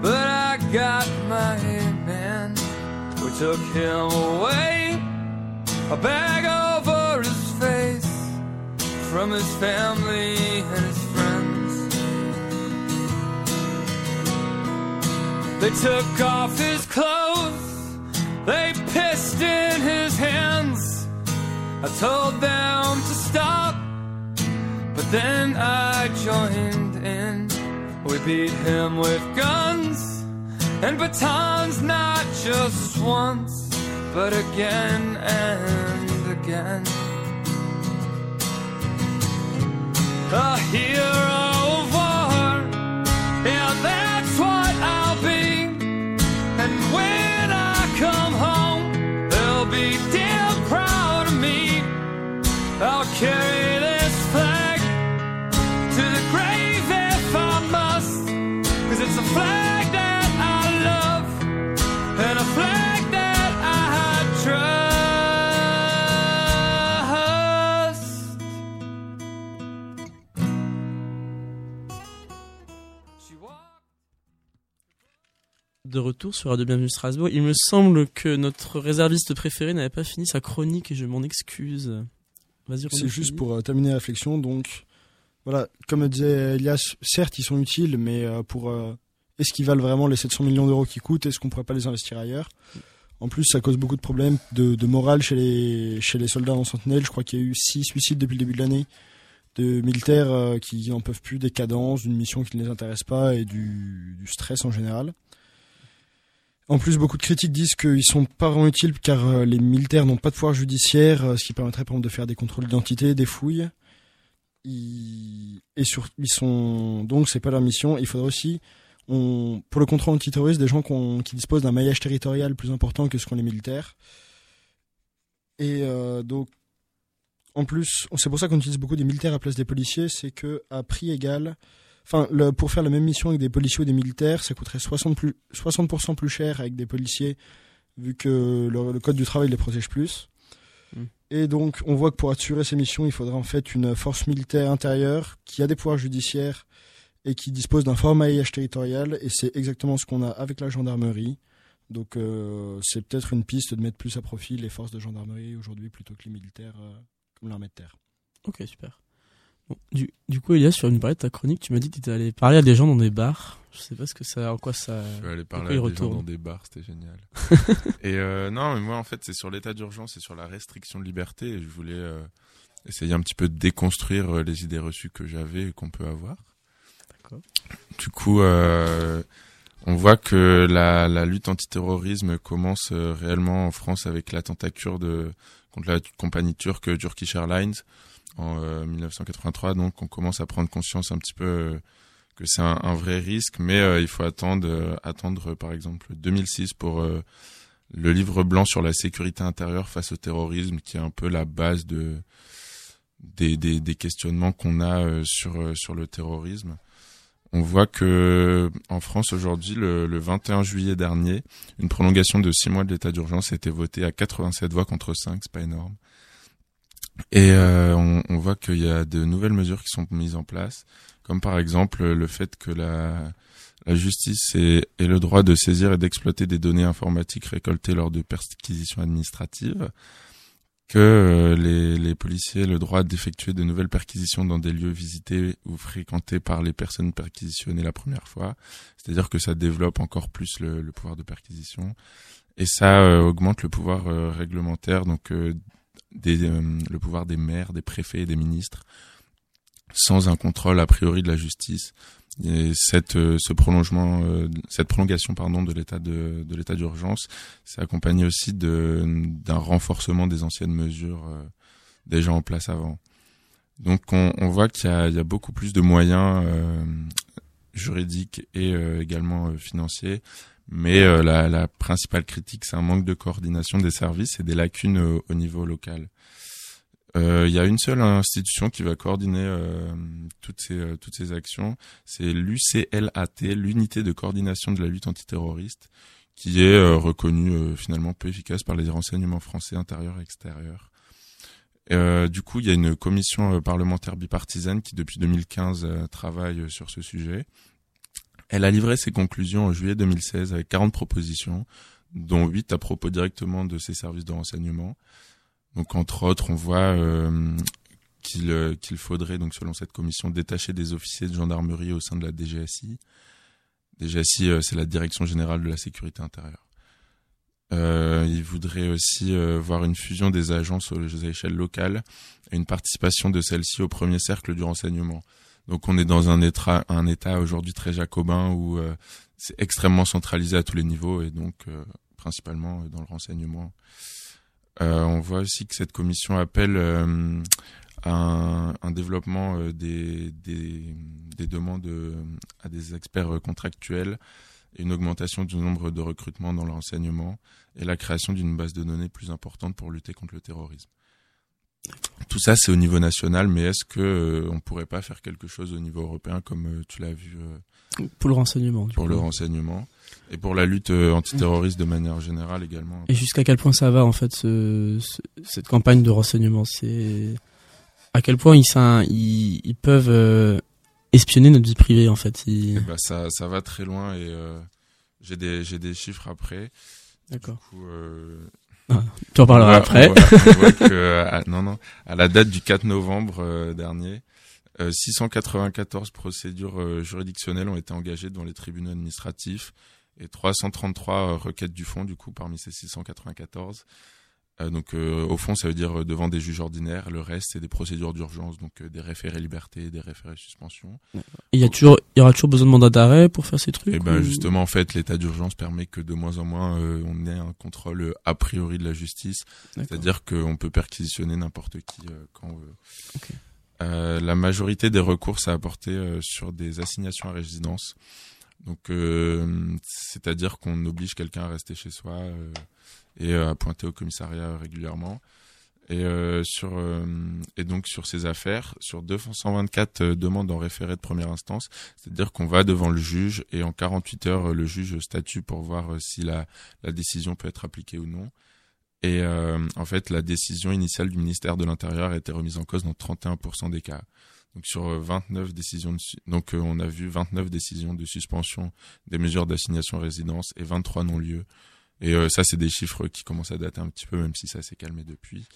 but I got my man. We took him away, a bag over his face from his family and his friends. They took off his clothes, they pissed in his hands. I told them to stop, but then I joined in. We beat him with guns and batons, not just once, but again and De retour sur Radio Bienvenue Strasbourg, il me semble que notre réserviste préféré n'avait pas fini sa chronique et je m'en excuse. Vas-y, C'est juste pour euh, terminer la réflexion. Donc, voilà, comme disait Elias, certes, ils sont utiles, mais euh, pour euh, est-ce qu'ils valent vraiment les 700 millions d'euros qui coûtent? Est-ce qu'on pourrait pas les investir ailleurs? En plus, ça cause beaucoup de problèmes de, de morale chez les, chez les soldats en sentinelle. Je crois qu'il y a eu 6 suicides depuis le début de l'année de militaires qui n'en peuvent plus des cadences, d'une mission qui ne les intéresse pas et du, du stress en général. En plus, beaucoup de critiques disent qu'ils sont pas vraiment utiles car euh, les militaires n'ont pas de pouvoir judiciaire, euh, ce qui permettrait par exemple de faire des contrôles d'identité, des fouilles. Et sur... ils sont donc c'est pas leur mission. Il faudrait aussi, pour le contrôle antiterroriste, des gens qui disposent d'un maillage territorial plus important que ce qu'ont les militaires. Et euh, donc, en plus, c'est pour ça qu'on utilise beaucoup des militaires à la place des policiers, c'est que à prix égal, enfin, le, pour faire la même mission avec des policiers ou des militaires, ça coûterait 60%, plus, 60 plus cher avec des policiers, vu que le, le code du travail les protège plus. Mm. Et donc, on voit que pour assurer ces missions, il faudrait en fait une force militaire intérieure qui a des pouvoirs judiciaires et qui dispose d'un fort maillage territorial. Et c'est exactement ce qu'on a avec la gendarmerie. Donc euh, c'est peut-être une piste de mettre plus à profit les forces de gendarmerie aujourd'hui plutôt que les militaires euh, comme l'armée de terre. Ok, super. Bon, du, du coup, Elias, sur une partie de ta chronique, tu m'as dit que tu étais allé parler à des gens dans des bars. Je sais pas ce que ça, en quoi ça. Je vais aller pourquoi parler à des gens retourne dans des bars, c'était génial. et euh, non, mais moi en fait c'est sur l'état d'urgence et sur la restriction de liberté. Et je voulais euh, essayer un petit peu de déconstruire euh, les idées reçues que j'avais et qu'on peut avoir. D'accord. Du coup, on voit que la, la lutte antiterrorisme commence réellement en France avec l'attentat kurde contre la compagnie turque Turkish Airlines en euh, 1983. Donc on commence à prendre conscience un petit peu euh, que c'est un, un vrai risque, mais euh, il faut attendre, euh, attendre euh, par exemple 2006 pour euh, le livre blanc sur la sécurité intérieure face au terrorisme, qui est un peu la base de des, des, des questionnements qu'on a euh, sur euh, sur le terrorisme. On voit que en France aujourd'hui, le, le 21 juillet dernier, une prolongation de six mois de l'état d'urgence a été votée à 87 voix contre 5, c'est pas énorme. Et euh, on, on voit qu'il y a de nouvelles mesures qui sont mises en place, comme par exemple le fait que la, la justice ait, ait le droit de saisir et d'exploiter des données informatiques récoltées lors de perquisitions administratives, que euh, les, les policiers aient le droit d'effectuer de nouvelles perquisitions dans des lieux visités ou fréquentés par les personnes perquisitionnées la première fois, c'est-à-dire que ça développe encore plus le, le pouvoir de perquisition, et ça euh, augmente le pouvoir euh, réglementaire, donc euh, des, euh, le pouvoir des maires, des préfets et des ministres, sans un contrôle a priori de la justice. Et cette, euh, ce prolongement, euh, cette prolongation pardon de l'état de, de l'état d'urgence, c'est accompagné aussi d'un renforcement des anciennes mesures euh, déjà en place avant. Donc on, on voit qu'il y y a beaucoup plus de moyens juridiques et également financiers, mais euh, la, la principale critique c'est un manque de coordination des services et des lacunes au, au niveau local. Euh, Il y a une seule institution qui va coordonner euh, toutes ces euh, toutes ces actions, c'est l'UCLAT, l'unité de coordination de la lutte antiterroriste, qui est euh, reconnue euh, finalement peu efficace par les renseignements français intérieurs et extérieurs. Euh, du coup, il y a une commission euh, parlementaire bipartisane qui depuis 2015 euh, travaille euh, sur ce sujet. Elle a livré ses conclusions en juillet 2016 avec 40 propositions, dont 8 à propos directement de ses services de renseignement. Donc entre autres, on voit euh, qu'il euh, qu'il faudrait, donc selon cette commission, détacher des officiers de gendarmerie au sein de la DGSI. DGSI, euh, c'est la Direction générale de la sécurité intérieure. Il voudrait aussi voir une fusion des agences aux échelles locales et une participation de celles-ci au premier cercle du renseignement. Donc on est dans un état, aujourd'hui très jacobin où euh, c'est extrêmement centralisé à tous les niveaux et donc euh, principalement euh, dans le renseignement. On voit aussi que cette commission appelle un, développement des, des, des demandes à des experts contractuels et une augmentation du nombre de recrutements dans le renseignement et la création d'une base de données plus importante pour lutter contre le terrorisme. Tout ça, c'est au niveau national, mais est-ce que euh, on pourrait pas faire quelque chose au niveau européen, comme euh, tu l'as vu euh, Pour le renseignement. du pour coup. le renseignement et pour la lutte euh, antiterroriste de manière générale également Et jusqu'à quel point ça va en fait ce, ce- cette campagne de renseignement? C'est à quel point ils, s'in- ils, ils peuvent espionner notre vie privée en fait. Ils- ben, ça, ça va très loin et j'ai des des chiffres après. D'accord. Du coup, euh, Tu en parleras après. On voit, on voit que, euh, à, non, non, à la date du 4 novembre euh, dernier, euh, 694 procédures euh, juridictionnelles ont été engagées devant les tribunaux administratifs et 333 euh, requêtes du fond, du coup, parmi ces 694. Euh, donc, euh, au fond, ça veut dire euh, devant des juges ordinaires. Le reste, c'est des procédures d'urgence, donc des référés liberté, des référés suspension. Il y a toujours, il y aura toujours besoin de mandat d'arrêt pour faire ces trucs. Et ben ou- justement, en fait, l'état d'urgence permet que de moins en moins on ait un contrôle a priori de la justice, c'est-à-dire qu'on peut perquisitionner n'importe qui quand on veut. Euh, la majorité des recours, ça a porté euh, sur des assignations à résidence. Donc, euh, c'est-à-dire qu'on oblige quelqu'un à rester chez soi et euh, à pointer au commissariat régulièrement. Et euh, sur euh, et donc sur ces affaires, sur 224 euh, demandes en référé de première instance, c'est-à-dire qu'on va devant le juge et en 48 heures, le juge statue pour voir euh, si la, la décision peut être appliquée ou non. Et en fait, la décision initiale du ministère de l'Intérieur a été remise en cause dans 31% des cas. Donc sur euh, 29 décisions, de, donc on a vu 29 décisions de suspension des mesures d'assignation résidence et 23 non-lieux Et euh, ça, c'est des chiffres qui commencent à dater un petit peu, même si ça s'est calmé depuis.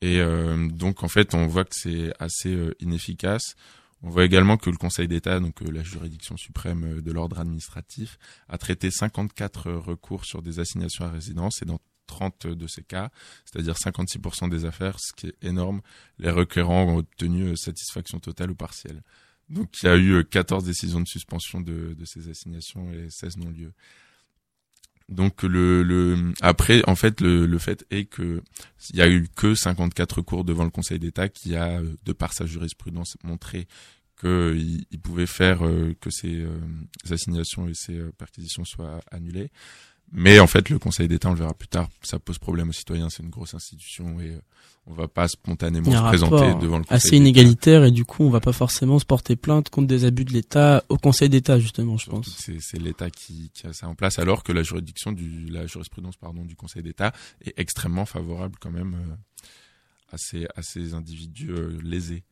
Et euh, donc, en fait, on voit que c'est assez euh, inefficace. On voit également que le Conseil d'État, donc la juridiction suprême de l'ordre administratif, a traité 54 recours sur des assignations à résidence et dans 30 de ces cas, c'est-à-dire 56% des affaires, ce qui est énorme, les requérants ont obtenu satisfaction totale ou partielle. Donc il y a eu euh, 14 décisions de suspension de, de ces assignations et 16 non-lieux. Donc le, le après en fait le, le fait est que il y a eu que 54 recours devant le Conseil d'État qui a euh, de par sa jurisprudence montré qu'il il pouvait faire euh, que ces euh, assignations et ces perquisitions soient annulées. Mais en fait, le Conseil d'État, on le verra plus tard, ça pose problème aux citoyens. C'est une grosse institution et euh, on va pas spontanément se présenter devant le Conseil assez inégalitaire et du coup on va pas forcément se porter plainte contre des abus de l'État au Conseil d'État justement je Surtout pense. C'est, l'État qui, qui a ça en place, alors que la juridiction du, la jurisprudence pardon du Conseil d'État est extrêmement favorable quand même euh, à ces, à ces individus euh, lésés.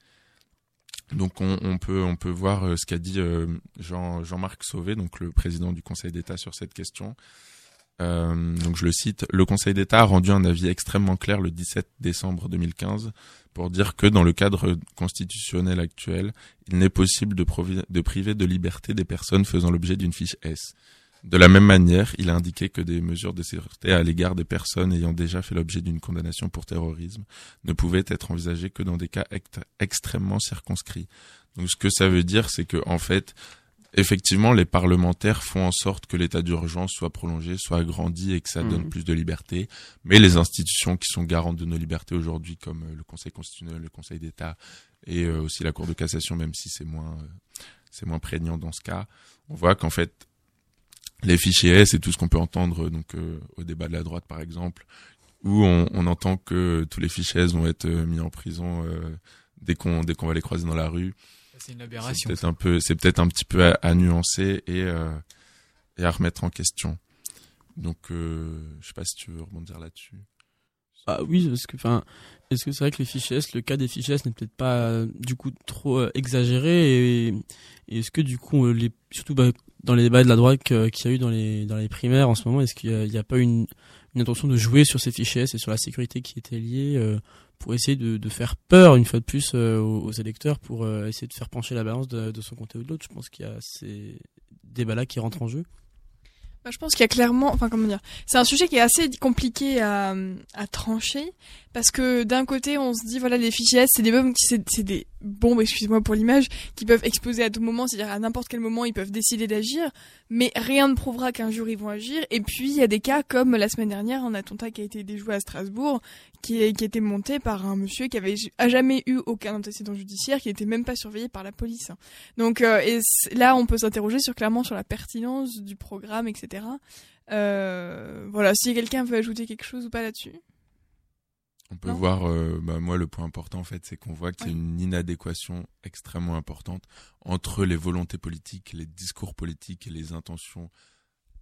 Donc on, on peut, on peut voir ce qu'a dit Jean, Jean-Marc Sauvé, donc le président du Conseil d'État sur cette question. Euh, donc je le cite, le Conseil d'État a rendu un avis extrêmement clair le 17 décembre 2015 pour dire que dans le cadre constitutionnel actuel, il n'est possible de, priver de liberté des personnes faisant l'objet d'une fiche S. De la même manière, il a indiqué que des mesures de sécurité à l'égard des personnes ayant déjà fait l'objet d'une condamnation pour terrorisme ne pouvaient être envisagées que dans des cas ext- extrêmement circonscrits. Donc ce que ça veut dire, c'est que en fait, effectivement, les parlementaires font en sorte que l'état d'urgence soit prolongé, soit agrandi et que ça Mhm. donne plus de liberté. Mais les institutions qui sont garantes de nos libertés aujourd'hui, comme euh, le Conseil constitutionnel, le Conseil d'État et euh, aussi la Cour de cassation, même si c'est moins, euh, c'est moins prégnant dans ce cas, on voit qu'en fait, les fichiers S et tout ce qu'on peut entendre donc euh, au débat de la droite par exemple, où on, on entend que tous les fichiers S vont être mis en prison euh, dès qu'on dès qu'on va les croiser dans la rue. C'est une C'est aberration. peut-être un peu, c'est peut-être un petit peu à, à nuancer et euh, et à remettre en question. Donc, euh, je sais pas si tu veux rebondir là-dessus. Ah oui, parce que, enfin, est-ce que c'est vrai que les fichiers S, le cas des fichiers S n'est peut-être pas euh, du coup trop euh, exagéré et, et est-ce que du coup, les, surtout bah, dans les débats de la droite que- qu'il y a eu dans les dans les primaires en ce moment, est-ce qu'il y a, pas une une intention de jouer sur ces fichiers S et sur la sécurité qui était liée euh, pour essayer de, faire peur une fois de plus euh, aux, électeurs pour euh, essayer de faire pencher la balance de, son côté ou de l'autre. Je pense qu'il y a ces débats-là qui rentrent en jeu. Bah, je pense qu'il y a clairement, enfin comment dire, c'est un sujet qui est assez compliqué à, trancher parce que d'un côté on se dit voilà les fichiers c'est des bombes, c'est des bombes, excusez-moi pour l'image, qui peuvent exploser à tout moment, c'est-à-dire à n'importe quel moment ils peuvent décider d'agir, mais rien ne prouvera qu'un jour ils vont agir. Et puis il y a des cas comme la semaine dernière un attentat qui a été déjoué à Strasbourg, qui, est- qui a été monté par un monsieur qui avait a jamais eu aucun antécédent judiciaire, qui n'était même pas surveillé par la police. Donc euh, et là, on peut s'interroger sur clairement sur la pertinence du programme, etc. Euh, voilà, si quelqu'un veut ajouter quelque chose ou pas là-dessus. On peut Non. voir, euh, bah, moi, le point important, en fait, c'est qu'on voit qu'il y a une inadéquation extrêmement importante entre les volontés politiques, les discours politiques et les intentions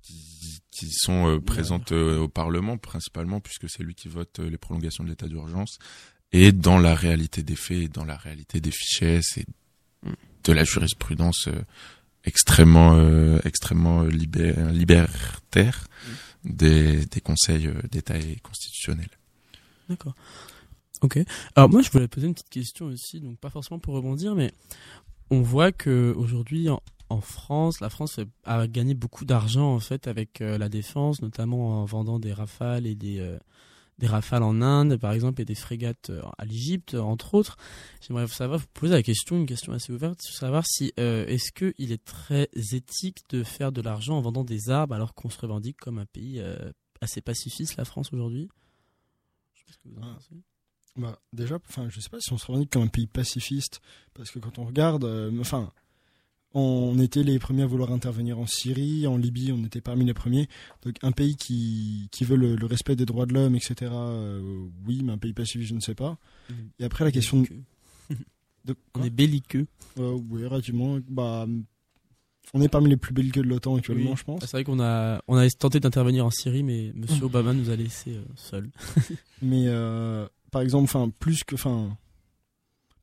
qui, qui sont euh, présentes euh, au Parlement, principalement, puisque c'est lui qui vote euh, les prolongations de l'état d'urgence, et dans la réalité des faits, et dans la réalité des fichiers, c'est de la jurisprudence euh, extrêmement, euh, extrêmement libé- libertaire des, des conseils euh, d'État et constitutionnels. D'accord. Ok. Alors moi, je voulais poser une petite question aussi, donc pas forcément pour rebondir, mais on voit que aujourd'hui en, France, la France a gagné beaucoup d'argent en fait avec euh, la défense, notamment en vendant des rafales et des euh, des rafales en Inde, par exemple, et des frégates euh, à l'Égypte, entre autres. J'aimerais savoir, vous poser la question, une question assez ouverte, savoir si euh, est-ce que il est très éthique de faire de l'argent en vendant des armes alors qu'on se revendique comme un pays assez pacifiste, la France aujourd'hui? Je sais pas ce que vous en Ah. pensez. Bah, déjà, enfin, je sais pas si on se revendique comme un pays pacifiste, parce que quand on regarde, enfin, on était les premiers à vouloir intervenir en Syrie, en Libye, on était parmi les premiers. Donc, un pays qui, qui veut le, le respect des droits de l'homme, etc., euh, oui, mais un pays pacifiste, je ne sais pas. Et après, la question de. Belliqueux. de On est belliqueux. Euh, oui, relativement. Bah, on est parmi les plus belliqueux de l'OTAN actuellement, Oui. je pense. C'est vrai qu'on a, on a tenté d'intervenir en Syrie, mais. Monsieur Obama nous a laissés euh, seuls. Mais par exemple, enfin plus que, enfin,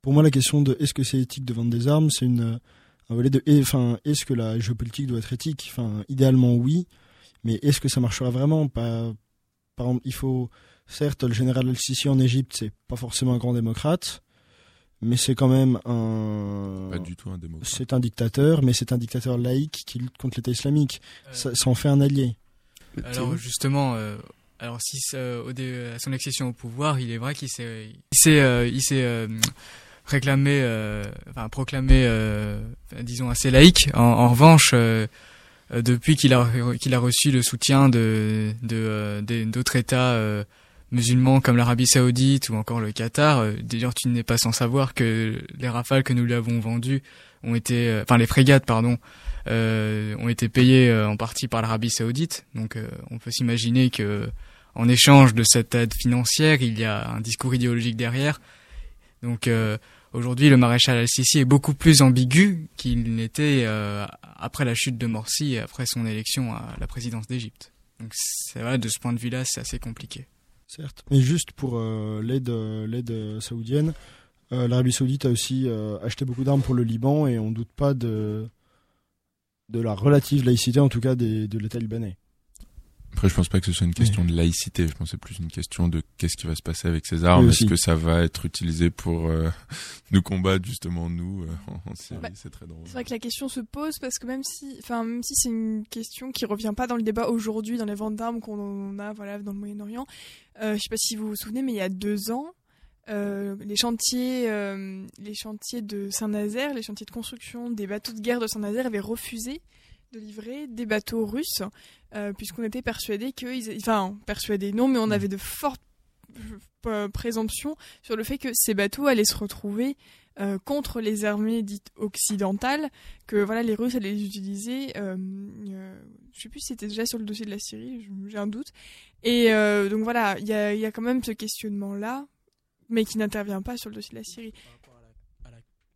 pour moi la question de est-ce que c'est éthique de vendre des armes, c'est une un volet de, et, enfin, est-ce que la géopolitique doit être éthique? Enfin, idéalement oui. Mais est-ce que ça marchera vraiment? Pas. Par exemple, il faut certes le général al-Sisi en Égypte, c'est pas forcément un grand démocrate, mais c'est quand même un. Pas du tout un démocrate. C'est un dictateur, mais c'est un dictateur laïque qui lutte contre l'État islamique. Euh, Ça, ça en fait un allié. Alors justement, euh, alors si dé- à son accession au pouvoir, il est vrai qu'il s'est, il s'est, euh, il s'est euh, réclamé, euh, enfin proclamé, euh, disons assez laïque. En, en revanche, euh, euh, depuis qu'il a qu'il a reçu le soutien de de euh, d'autres États euh, musulmans comme l'Arabie Saoudite ou encore le Qatar, d'ailleurs tu n'es pas sans savoir que les rafales que nous lui avons vendues ont été, enfin les frégates pardon, ont été payées en partie par l'Arabie Saoudite. Donc on peut s'imaginer que en échange de cette aide financière, il y a un discours idéologique derrière. Donc euh, aujourd'hui, le maréchal al-Sisi est beaucoup plus ambigu qu'il n'était euh, après la chute de Morsi et après son élection à la présidence d'Égypte. Donc c'est vrai, de ce point de vue-là, c'est assez compliqué. Certes. Mais juste pour euh, l'aide euh, saoudienne, l'Arabie Saoudite a aussi acheté beaucoup d'armes pour le Liban et on doute pas de de la relative laïcité, en tout cas de l'État libanais. Après, je pense pas que ce soit une question de laïcité. Je pense que c'est plus une question de qu'est-ce qui va se passer avec ces armes. Est-ce que ça va être utilisé pour euh, nous combattre justement nous euh, en, en Syrie? Bah, C'est très drôle. C'est vrai que la question se pose parce que même si, enfin, même si c'est une question qui revient pas dans le débat aujourd'hui, dans les ventes d'armes qu'on a, voilà, dans le Moyen-Orient. Euh, je sais pas si vous vous souvenez, mais il y a deux ans, euh, les chantiers, euh, les chantiers de Saint-Nazaire, les chantiers de construction des bateaux de guerre de Saint-Nazaire avaient refusé de livrer des bateaux russes, euh, puisqu'on était persuadé qu'ils, enfin, persuadés non, mais on avait de fortes euh, présomptions sur le fait que ces bateaux allaient se retrouver euh, contre les armées dites occidentales, que voilà les Russes allaient les utiliser. Euh, euh, je sais plus si c'était déjà sur le dossier de la Syrie, j'ai un doute. Et donc voilà, il y a, il y a quand même ce questionnement là, mais qui n'intervient pas sur le dossier de la Syrie.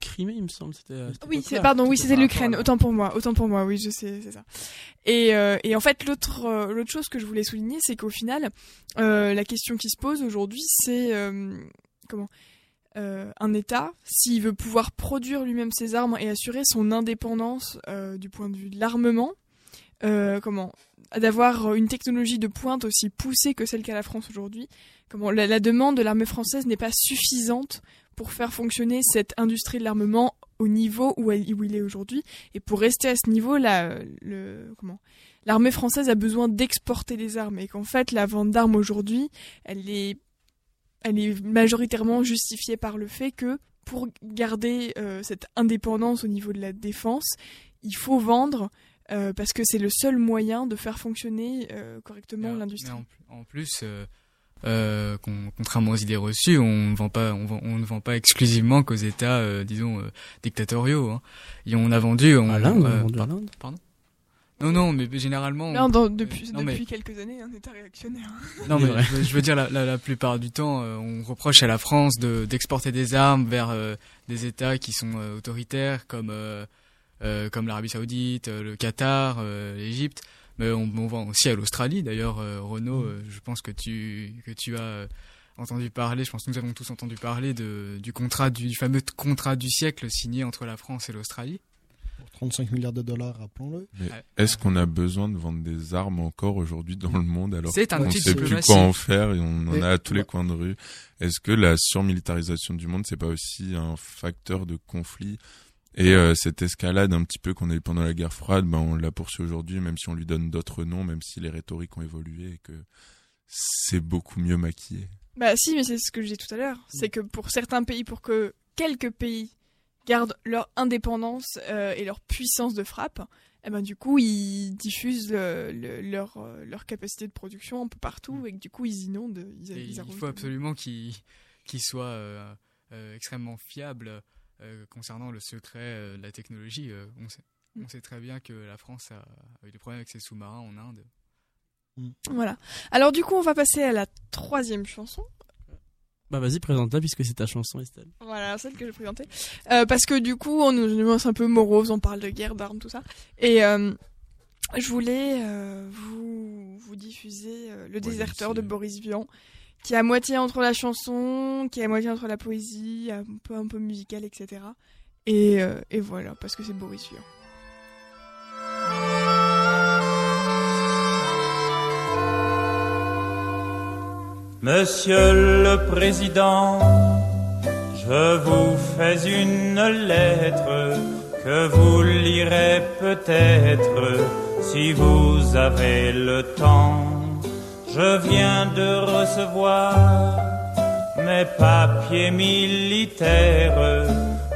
Crimée, il me semble. Cette Oui, c'est pardon, oui, c'était l'Ukraine. Autant pour moi, autant pour moi. Oui, je sais, c'est ça. Et, euh, et en fait, l'autre euh, l'autre chose que je voulais souligner, c'est qu'au final, euh, la question qui se pose aujourd'hui, c'est euh, comment euh, un État, s'il veut pouvoir produire lui-même ses armes et assurer son indépendance euh, du point de vue de l'armement, euh, comment d'avoir une technologie de pointe aussi poussée que celle qu'a la France aujourd'hui. Comment la, la demande de l'armée française n'est pas suffisante pour faire fonctionner cette industrie de l'armement au niveau où, elle, où il est aujourd'hui. Et pour rester à ce niveau, la, le, comment l'armée française a besoin d'exporter des armes et qu'en fait la vente d'armes aujourd'hui, elle est, elle est majoritairement justifiée par le fait que pour garder euh, cette indépendance au niveau de la défense, il faut vendre euh, parce que c'est le seul moyen de faire fonctionner euh, correctement l'industrie. En, en plus, euh, con- contrairement aux idées reçues, on ne vend pas, on, vend- on ne vend pas exclusivement qu'aux États, euh, disons, euh, dictatoriaux. Hein. Et on a vendu. On, À l'Inde, on a euh, vendu à l'Inde. Pardon? Non, non, mais généralement. Non, dans- depuis, non, mais- depuis quelques années, un État réactionnaire. Non, C'est mais je veux, je veux dire, la, la, la plupart du temps, euh, on reproche à la France de d'exporter des armes vers euh, des États qui sont euh, autoritaires, comme euh, euh, comme l'Arabie Saoudite, euh, le Qatar, euh, l'Égypte. Mais on, on vend aussi à l'Australie. D'ailleurs, euh, Renaud, euh, je pense que tu que tu as euh, entendu parler. Je pense que nous avons tous entendu parler de du contrat du, du fameux contrat du siècle signé entre la France et l'Australie. Pour 35 milliards de dollars, rappelons-le. Est-ce qu'on a besoin de vendre des armes encore aujourd'hui dans le monde alors qu'on de sait plus quoi en faire et on en a à tous les coins de rue Est-ce que la surmilitarisation du monde c'est pas aussi un facteur de conflit et euh, cette escalade un petit peu qu'on a eu pendant la guerre froide, ben on la poursuit aujourd'hui même si on lui donne d'autres noms, même si les rhétoriques ont évolué et que c'est beaucoup mieux maquillé. Bah si, mais c'est ce que je disais tout à l'heure. C'est que pour certains pays, pour que quelques pays gardent leur indépendance euh, et leur puissance de frappe, eh ben du coup ils diffusent le- le- leur euh, leur capacité de production un peu partout et que du coup ils inondent. Ils, Et ils il faut absolument qu'il qu'il soit euh, euh, extrêmement fiable euh, concernant le secret euh, de la technologie. Euh, on, sait, on sait très bien que la France a, a eu des problèmes avec ses sous-marins en Inde. Voilà. Alors du coup on va passer à la troisième chanson. Bah vas-y, présente-la puisque c'est ta chanson, Estelle. Voilà, celle que je présentais. Euh, parce que du coup, on nous annonce un peu morose, on parle de guerre, d'armes, tout ça. Et euh, je voulais euh, vous, vous diffuser euh, Le déserteur de Boris Vian, qui est à moitié entre la chanson, qui est à moitié entre la poésie, un peu musicale, etc. Et, euh, et voilà, parce que c'est Boris Vian. Monsieur le Président, je vous fais une lettre que vous lirez peut-être si vous avez le temps. Je viens de recevoir mes papiers militaires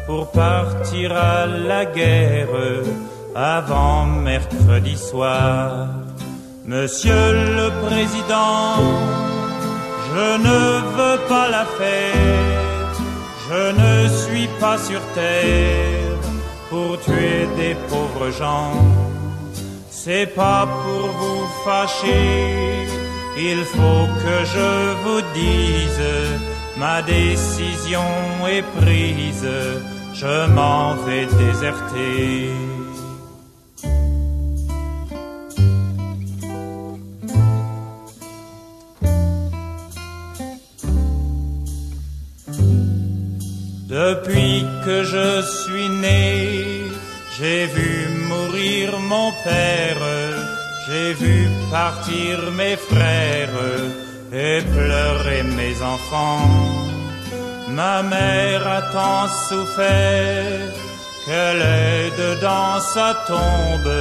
pour partir à la guerre avant mercredi soir. Monsieur le Président, je ne veux pas la fête, je ne suis pas sur terre pour tuer des pauvres gens. C'est pas pour vous fâcher, il faut que je vous dise, ma décision est prise, je m'en vais déserter. Depuis que je suis né, j'ai vu mourir mon père, j'ai vu partir mes frères et pleurer mes enfants. Ma mère a tant souffert qu'elle est dedans sa tombe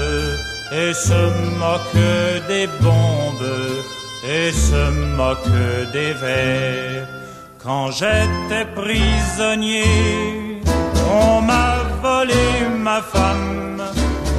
et se moque des bombes et se moque des vers. Quand j'étais prisonnier, on m'a volé ma femme,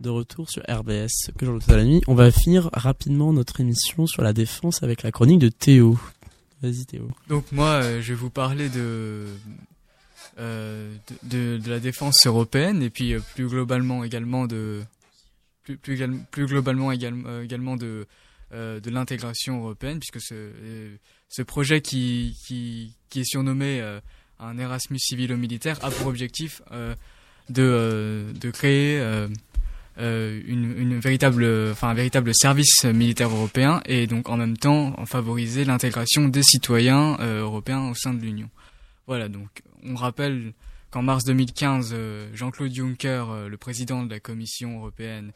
De retour sur RBS, que j'en à la nuit. On va finir rapidement notre émission sur la défense avec la chronique de Théo. Vas-y Théo. Donc moi, euh, je vais vous parler de, euh, de, de, la défense européenne et puis euh, plus globalement également de plus, plus, globalement également, également de de l'intégration européenne puisque ce ce projet qui qui, qui est surnommé un Erasmus civilo-militaire a pour objectif de de créer euh, une, une véritable, enfin un véritable service militaire européen et donc en même temps favoriser l'intégration des citoyens euh, européens au sein de l'Union. Voilà, donc on rappelle qu'en mars 2015, euh, Jean-Claude Juncker, euh, le président de la Commission européenne,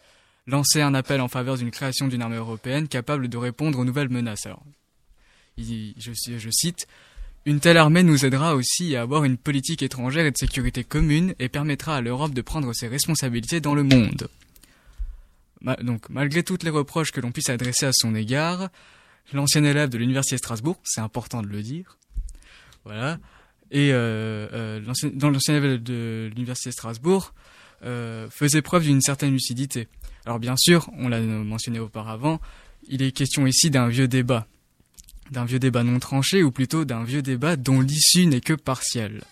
lançait un appel en faveur d'une création d'une armée européenne capable de répondre aux nouvelles menaces. Alors, il- je, je cite. Une telle armée nous aidera aussi à avoir une politique étrangère et de sécurité commune et permettra à l'Europe de prendre ses responsabilités dans le monde. Donc, malgré toutes les reproches que l'on puisse adresser à son égard, l'ancien élève de l'université de Strasbourg, c'est important de le dire, voilà, et euh, euh, dans l'ancien élève de l'université de Strasbourg, euh, faisait preuve d'une certaine lucidité. Alors bien sûr, on l'a mentionné auparavant, il est question ici d'un vieux débat, d'un vieux débat non tranché ou plutôt d'un vieux débat dont l'issue n'est que partielle.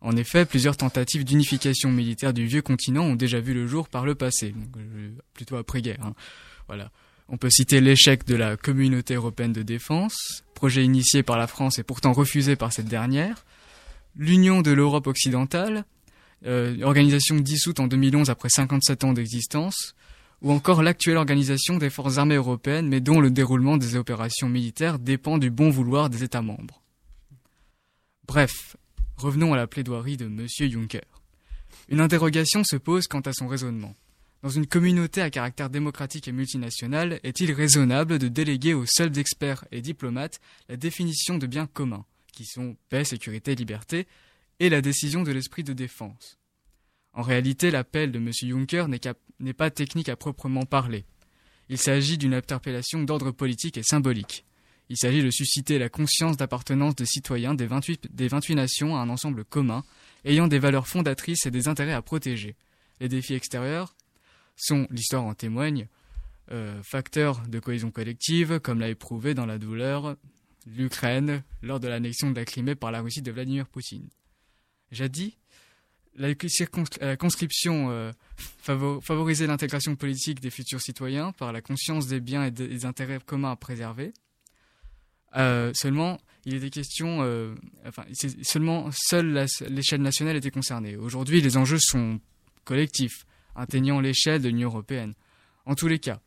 En effet, plusieurs tentatives d'unification militaire du vieux continent ont déjà vu le jour par le passé, euh, plutôt après-guerre. hein. Voilà. On peut citer l'échec de la communauté européenne de défense, projet initié par la France et pourtant refusé par cette dernière, l'Union de l'Europe occidentale, euh, organisation dissoute en 2011 après 57 ans d'existence, ou encore l'actuelle organisation des forces armées européennes, mais dont le déroulement des opérations militaires dépend du bon vouloir des États membres. Bref, revenons à la plaidoirie de M. Juncker. Une interrogation se pose quant à son raisonnement. Dans une communauté à caractère démocratique et multinational, est-il raisonnable de déléguer aux seuls experts et diplomates la définition de biens communs, qui sont paix, sécurité, liberté, et la décision de l'esprit de défense? En réalité, l'appel de M. Juncker n'est pas technique à proprement parler. Il s'agit d'une interpellation d'ordre politique et symbolique. Il s'agit de susciter la conscience d'appartenance des citoyens des 28, des 28 nations à un ensemble commun, ayant des valeurs fondatrices et des intérêts à protéger. Les défis extérieurs sont, l'histoire en témoigne, euh, facteurs de cohésion collective, comme l'a éprouvé dans la douleur l'Ukraine lors de l'annexion de la Crimée par la Russie de Vladimir Poutine. Jadis, la, conscription euh, favo- favorisait l'intégration politique des futurs citoyens par la conscience des biens et des intérêts communs à préserver. Euh, seulement, il était question, euh, enfin, seulement seule l'échelle nationale était concernée. Aujourd'hui, les enjeux sont collectifs, atteignant l'échelle de l'Union européenne. En tous les cas,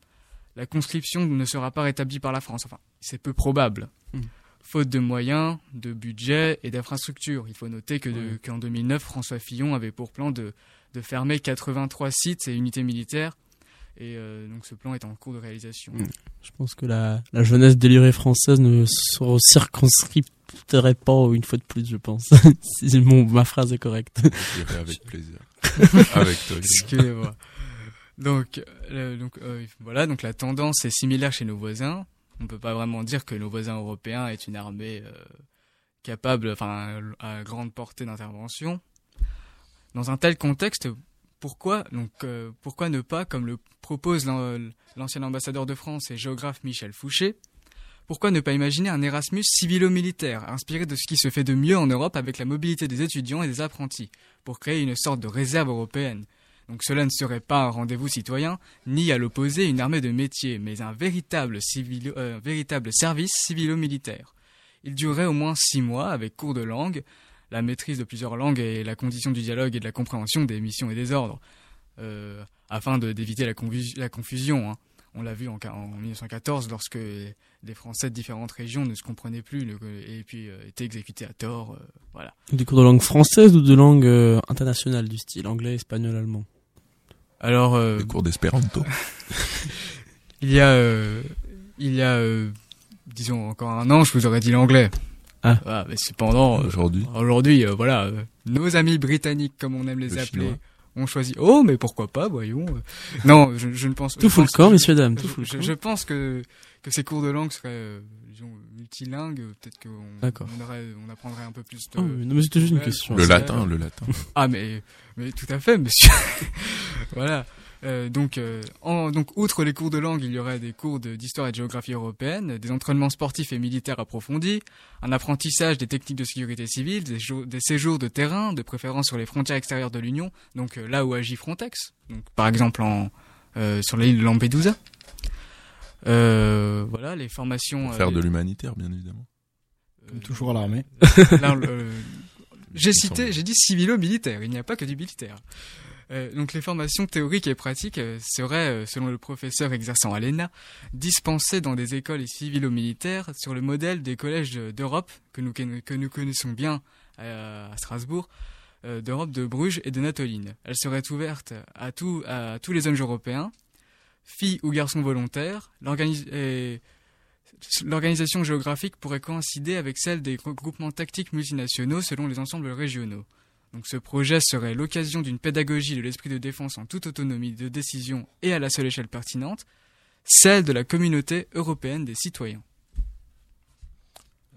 la conscription ne sera pas rétablie par la France. Enfin, c'est peu probable. Hmm. Faute de moyens, de budget et d'infrastructures. Il faut noter qu'en 2009, François Fillon avait pour plan de, de fermer 83 sites et unités militaires. Et euh, donc ce plan est en cours de réalisation. Hmm. Je pense que la, la jeunesse délirée française ne se circonscripterait pas une fois de plus, je pense. si mon, ma phrase est correcte. Je dirais avec plaisir. avec toi. Excusez-moi. Donc, euh, donc euh, voilà, donc la tendance est similaire chez nos voisins. On peut pas vraiment dire que nos voisins européens aient une armée euh, capable, enfin, à grande portée d'intervention. Dans un tel contexte, pourquoi donc euh, pourquoi ne pas, comme le propose l'an- l'ancien ambassadeur de France et géographe Michel Fouché, pourquoi ne pas imaginer un Erasmus civilo-militaire, inspiré de ce qui se fait de mieux en Europe avec la mobilité des étudiants et des apprentis, pour créer une sorte de réserve européenne? Donc cela ne serait pas un rendez-vous citoyen, ni à l'opposé une armée de métier, mais un véritable, civilo- euh, véritable service civilo-militaire. Il durerait au moins six mois, avec cours de langue, la maîtrise de plusieurs langues et la condition du dialogue et de la compréhension des missions et des ordres, euh, afin d'éviter la, confu- la confusion. hein. On l'a vu en, en 1914 lorsque des Français de différentes régions ne se comprenaient plus le- et puis euh, étaient exécutés à tort. euh, voilà. Des cours de langue française ou de langue euh, internationale du style anglais, espagnol, allemand? Alors, euh, Des cours d'espéranto. Il y a, euh, il y a, euh, disons encore un an, je vous aurais dit l'anglais. Ah. Voilà, mais cependant, euh, Aujourd'hui. aujourd'hui, euh, voilà, euh, nos amis britanniques, comme on aime les Le appeler, chinois. ont choisi. Oh, mais pourquoi pas, voyons. Non, je, je ne pense. Tout je fout le camp, messieurs, dames, Je, tout je- camp. je pense que que ces cours de langue seraient, euh, disons, multilingues. Peut-être qu'on D'accord. on, aurait- on apprendrait un peu plus de. Oh, oui, non, mais c'était juste une question. Le latin, le latin. Ah mais mais tout à fait monsieur. voilà. Euh, donc euh, en, donc outre les cours de langue, il y aurait des cours de- d'histoire et de géographie européenne, des entraînements sportifs et militaires approfondis, un apprentissage des techniques de sécurité civile, des, jours- des séjours de terrain, de préférence sur les frontières extérieures de l'Union, donc euh, là où agit Frontex, donc par exemple en euh, sur l'île de Lampedusa. Euh, voilà les formations. Pour euh, faire de l'humanitaire, bien évidemment. euh, toujours à l'armée. J'ai cité, j'ai dit civilo-militaire. Il n'y a pas que du militaire. Euh, donc les formations théoriques et pratiques euh, seraient, euh, selon le professeur exerçant à l'ENA, dispensées dans des écoles civilo-militaires sur le modèle des collèges d'Europe que nous, connaissons bien à Strasbourg, d'Europe de Bruges et de Natoline. Elles seraient ouvertes à, à tous les hommes européens, filles ou garçons volontaires. L'organisation géographique pourrait coïncider avec celle des groupements tactiques multinationaux selon les ensembles régionaux. Donc ce projet serait l'occasion d'une pédagogie de l'esprit de défense en toute autonomie de décision et à la seule échelle pertinente, celle de la communauté européenne des citoyens.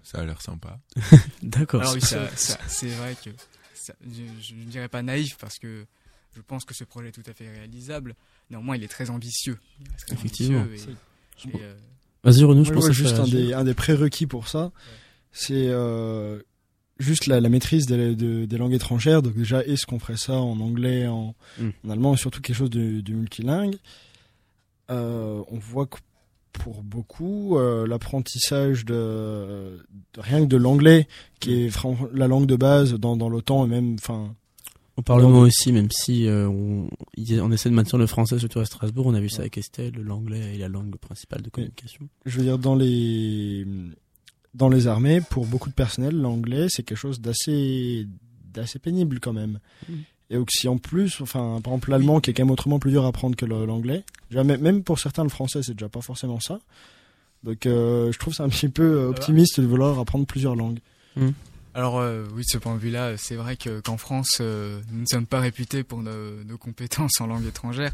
Ça a l'air sympa. D'accord. Alors oui, ça, ça- c'est vrai que ça- je ne dirais pas naïf parce que je pense que ce projet est tout à fait réalisable. Néanmoins, il est très ambitieux. Il est très Effectivement. ambitieux et- et, euh, Vas-y, Renaud, je pense que juste un agit. des, un des prérequis pour ça, c'est euh, juste la, la maîtrise des, de- des langues étrangères. Donc déjà, est-ce qu'on ferait ça en anglais, en, Mm. en allemand, surtout quelque chose de, de multilingue? Euh, On voit que pour beaucoup, euh, l'apprentissage de, de rien que de l'anglais, qui est fran- la langue de base dans, dans l'OTAN et même, enfin, Au Parlement aussi, même si euh, on essaie de maintenir le français, surtout à Strasbourg, on a vu ça avec Estelle, l'anglais est la langue principale de communication. Je veux dire, dans les, dans les armées, pour beaucoup de personnel, l'anglais, c'est quelque chose d'assez, d'assez pénible quand même. Mm. Et donc, si en plus, enfin, par exemple, l'allemand, qui est quand même autrement plus dur à apprendre que l'anglais, même- pour certains, le français, c'est déjà pas forcément ça. Donc, euh, je trouve ça un petit peu euh, optimiste de vouloir apprendre plusieurs langues. Alors euh, oui, de ce point de vue-là, c'est vrai que qu'en France, euh, nous ne sommes pas réputés pour nos, nos compétences en langue étrangère.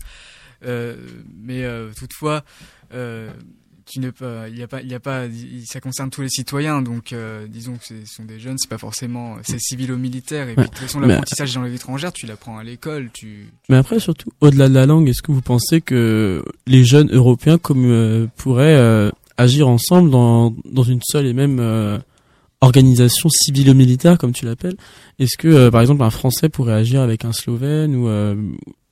Euh, mais euh, toutefois, euh, tu ne peux, il y a pas, il y a pas, il- ça concerne tous les citoyens. Donc, euh, disons que ce sont des jeunes, c'est pas forcément, c'est civil ou militaire. Et puis de toute façon, l'apprentissage des langues étrangères, tu l'apprends à l'école. Tu, Mais après, surtout, au-delà de la langue, est-ce que vous pensez que les jeunes européens comme, euh, pourraient euh, agir ensemble dans, dans une seule et même euh, organisation civilo-militaire, comme tu l'appelles? Est-ce que, euh, par exemple, un Français pourrait agir avec un Slovène ou euh,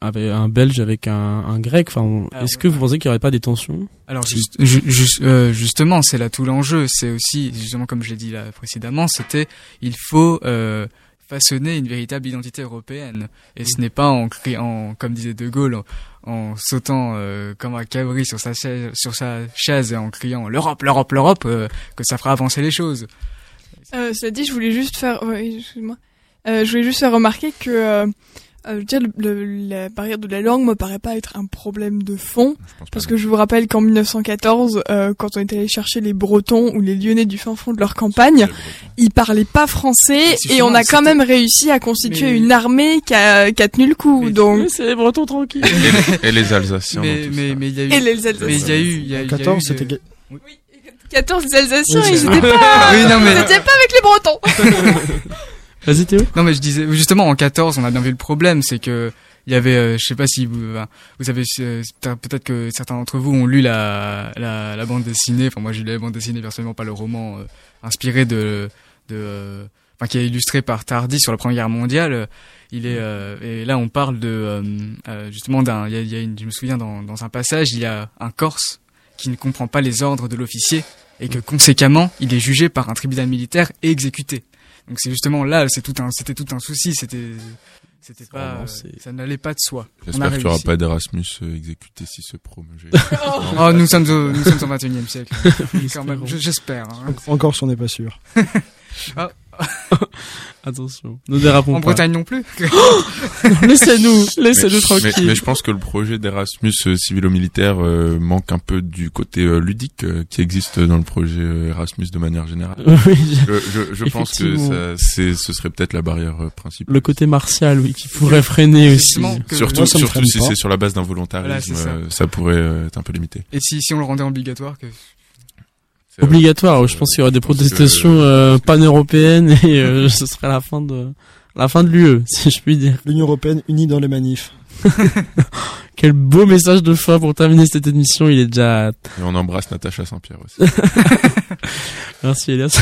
avec un Belge avec un, un Grec enfin, on- Alors, Est-ce que vous pensez qu'il n'y aurait pas des tensions? Alors juste, ju- ju- euh, justement, c'est là tout l'enjeu. C'est aussi, justement, comme je l'ai dit là précédemment, c'était il faut euh, façonner une véritable identité européenne. Et ce n'est pas en criant, comme disait De Gaulle, en, en sautant euh, comme un cabri sur sa chaise, sur sa chaise et en criant l'Europe, l'Europe, l'Europe, euh, que ça fera avancer les choses. Euh, cela dit, je voulais juste faire, ouais, excuse-moi, euh, je voulais juste faire remarquer que, euh, je veux dire, le, le- la barrière de la langue me paraît pas être un problème de fond, parce que je vous rappelle qu'en 1914, euh, quand on est allé chercher les Bretons ou les Lyonnais du fin fond de leur campagne, ils parlaient pas français et on a quand même réussi à constituer Mais- une armée qui a, qui a tenu le coup. Mais- donc, C'est les Bretons tranquilles. Et, les- et les Alsaciens. Mais mais mais il y a eu, et les mais il Alsaciens. y a eu, il y a, il y a eu 14, de- c'était ga- 14 les Alsaciens, Oui, ils étaient pas, Oui, non mais ils étaient pas avec les Bretons. Vas-y Théo. Non mais je disais justement en 14 on a bien vu le problème c'est que il y avait euh, je sais pas si vous vous savez euh, peut-être que certains d'entre vous ont lu la, la bande dessinée enfin moi j'ai lu la bande dessinée personnellement pas le roman euh, inspiré de de enfin qui est illustré par Tardy sur la Première Guerre mondiale il est et là on parle de justement d'un il y a une, je me souviens dans dans un passage il y a un Corse qui ne comprend pas les ordres de l'officier et que conséquemment il est jugé par un tribunal militaire et exécuté donc c'est justement là, c'est tout un, c'était tout un souci, c'était, c'était pas, vraiment, ça n'allait pas de soi. J'espère qu'il n'y aura pas d'Erasmus euh, exécuté si ce promo. j'ai- Oh, nous sommes au, nous sommes au 21 e siècle. J'espère. hein. En- Encore, si on n'est pas sûr. Attention, ne dérapons En pas. Bretagne non plus. laissez-nous, mais, laissez-nous mais- tranquilles. mais je pense que le projet d'Erasmus euh, civilo-militaire euh, manque un peu du côté euh, ludique euh, qui existe dans le projet euh, Erasmus de manière générale. Oui, Je, je, je pense que ça, c'est, ce serait peut-être la barrière euh, principale. le côté martial, oui, qui pourrait freiner aussi. Que- Surtout, Moi, surtout si pas. c'est sur la base d'un volontarisme, ça. euh, ça pourrait euh, être un peu limité. Et si, si on le rendait obligatoire, que, Obligatoire, je pense qu'il y aurait des protestations euh, pan-européennes et euh, ce serait la fin de la fin de l'UE, si je puis dire. L'Union Européenne unie dans les manifs. Quel beau message de fin pour terminer cette émission, il est déjà... Et on embrasse Natacha Saint-Pierre aussi. Merci Elias.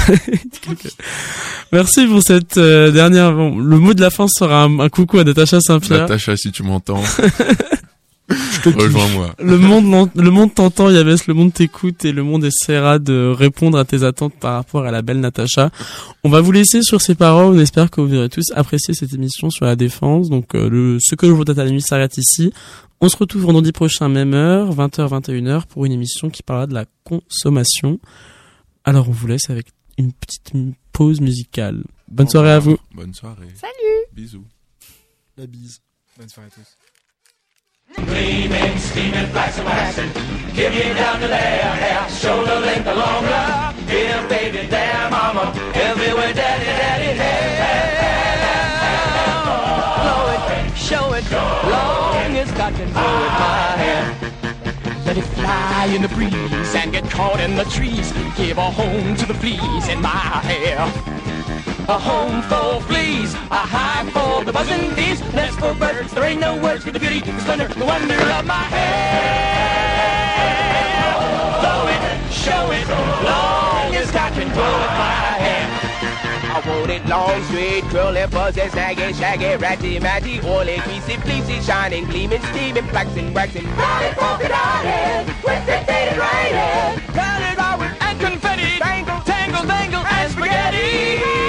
Merci pour cette euh, dernière... Bon, le mot de la fin sera un, un coucou à Natacha Saint-Pierre. Natacha, si tu m'entends, Je te kiffe. rejoins-moi. Le monde, le monde t'entend, Yves, le monde t'écoute et le monde essaiera de répondre à tes attentes par rapport à la belle Natacha. On va vous laisser sur ces paroles. On espère que vous aurez tous apprécié cette émission sur la défense. Donc, euh, le, ce que je vous à la nuit s'arrête ici. On se retrouve vendredi prochain, même heure, 20h, 21h, pour une émission qui parlera de la consommation. Alors, on vous laisse avec une petite pause musicale. Bonne soirée à vous. Bonne soirée. Salut. Bisous. La bise. bonne soirée à tous. Gleaming, steaming, flaxen, waxing. Give you down to there, hair, shoulder length or longer. Dear baby, dear mama, everywhere daddy, daddy, hair. blow it, show it, long as God can blow it my hair. Let it fly in the breeze and get caught in the trees. Give a home to the fleas in my hair a home for fleas, a hive for the buzzing bees, nests for birds. There ain't no words for the beauty, the splendor, the wonder of my hair. Blow it, show it, long as I can blow it my hair. I want it long, straight, curly, fuzzy, snagging, shaggy, ratty, matty, oily, greasy, fleecy, shining, gleaming, steaming, flaxing, waxing, rotted, polka dotted, twisted, faded, it colored, orange, and confetti, tangled, tangled, tangled, and spaghetti.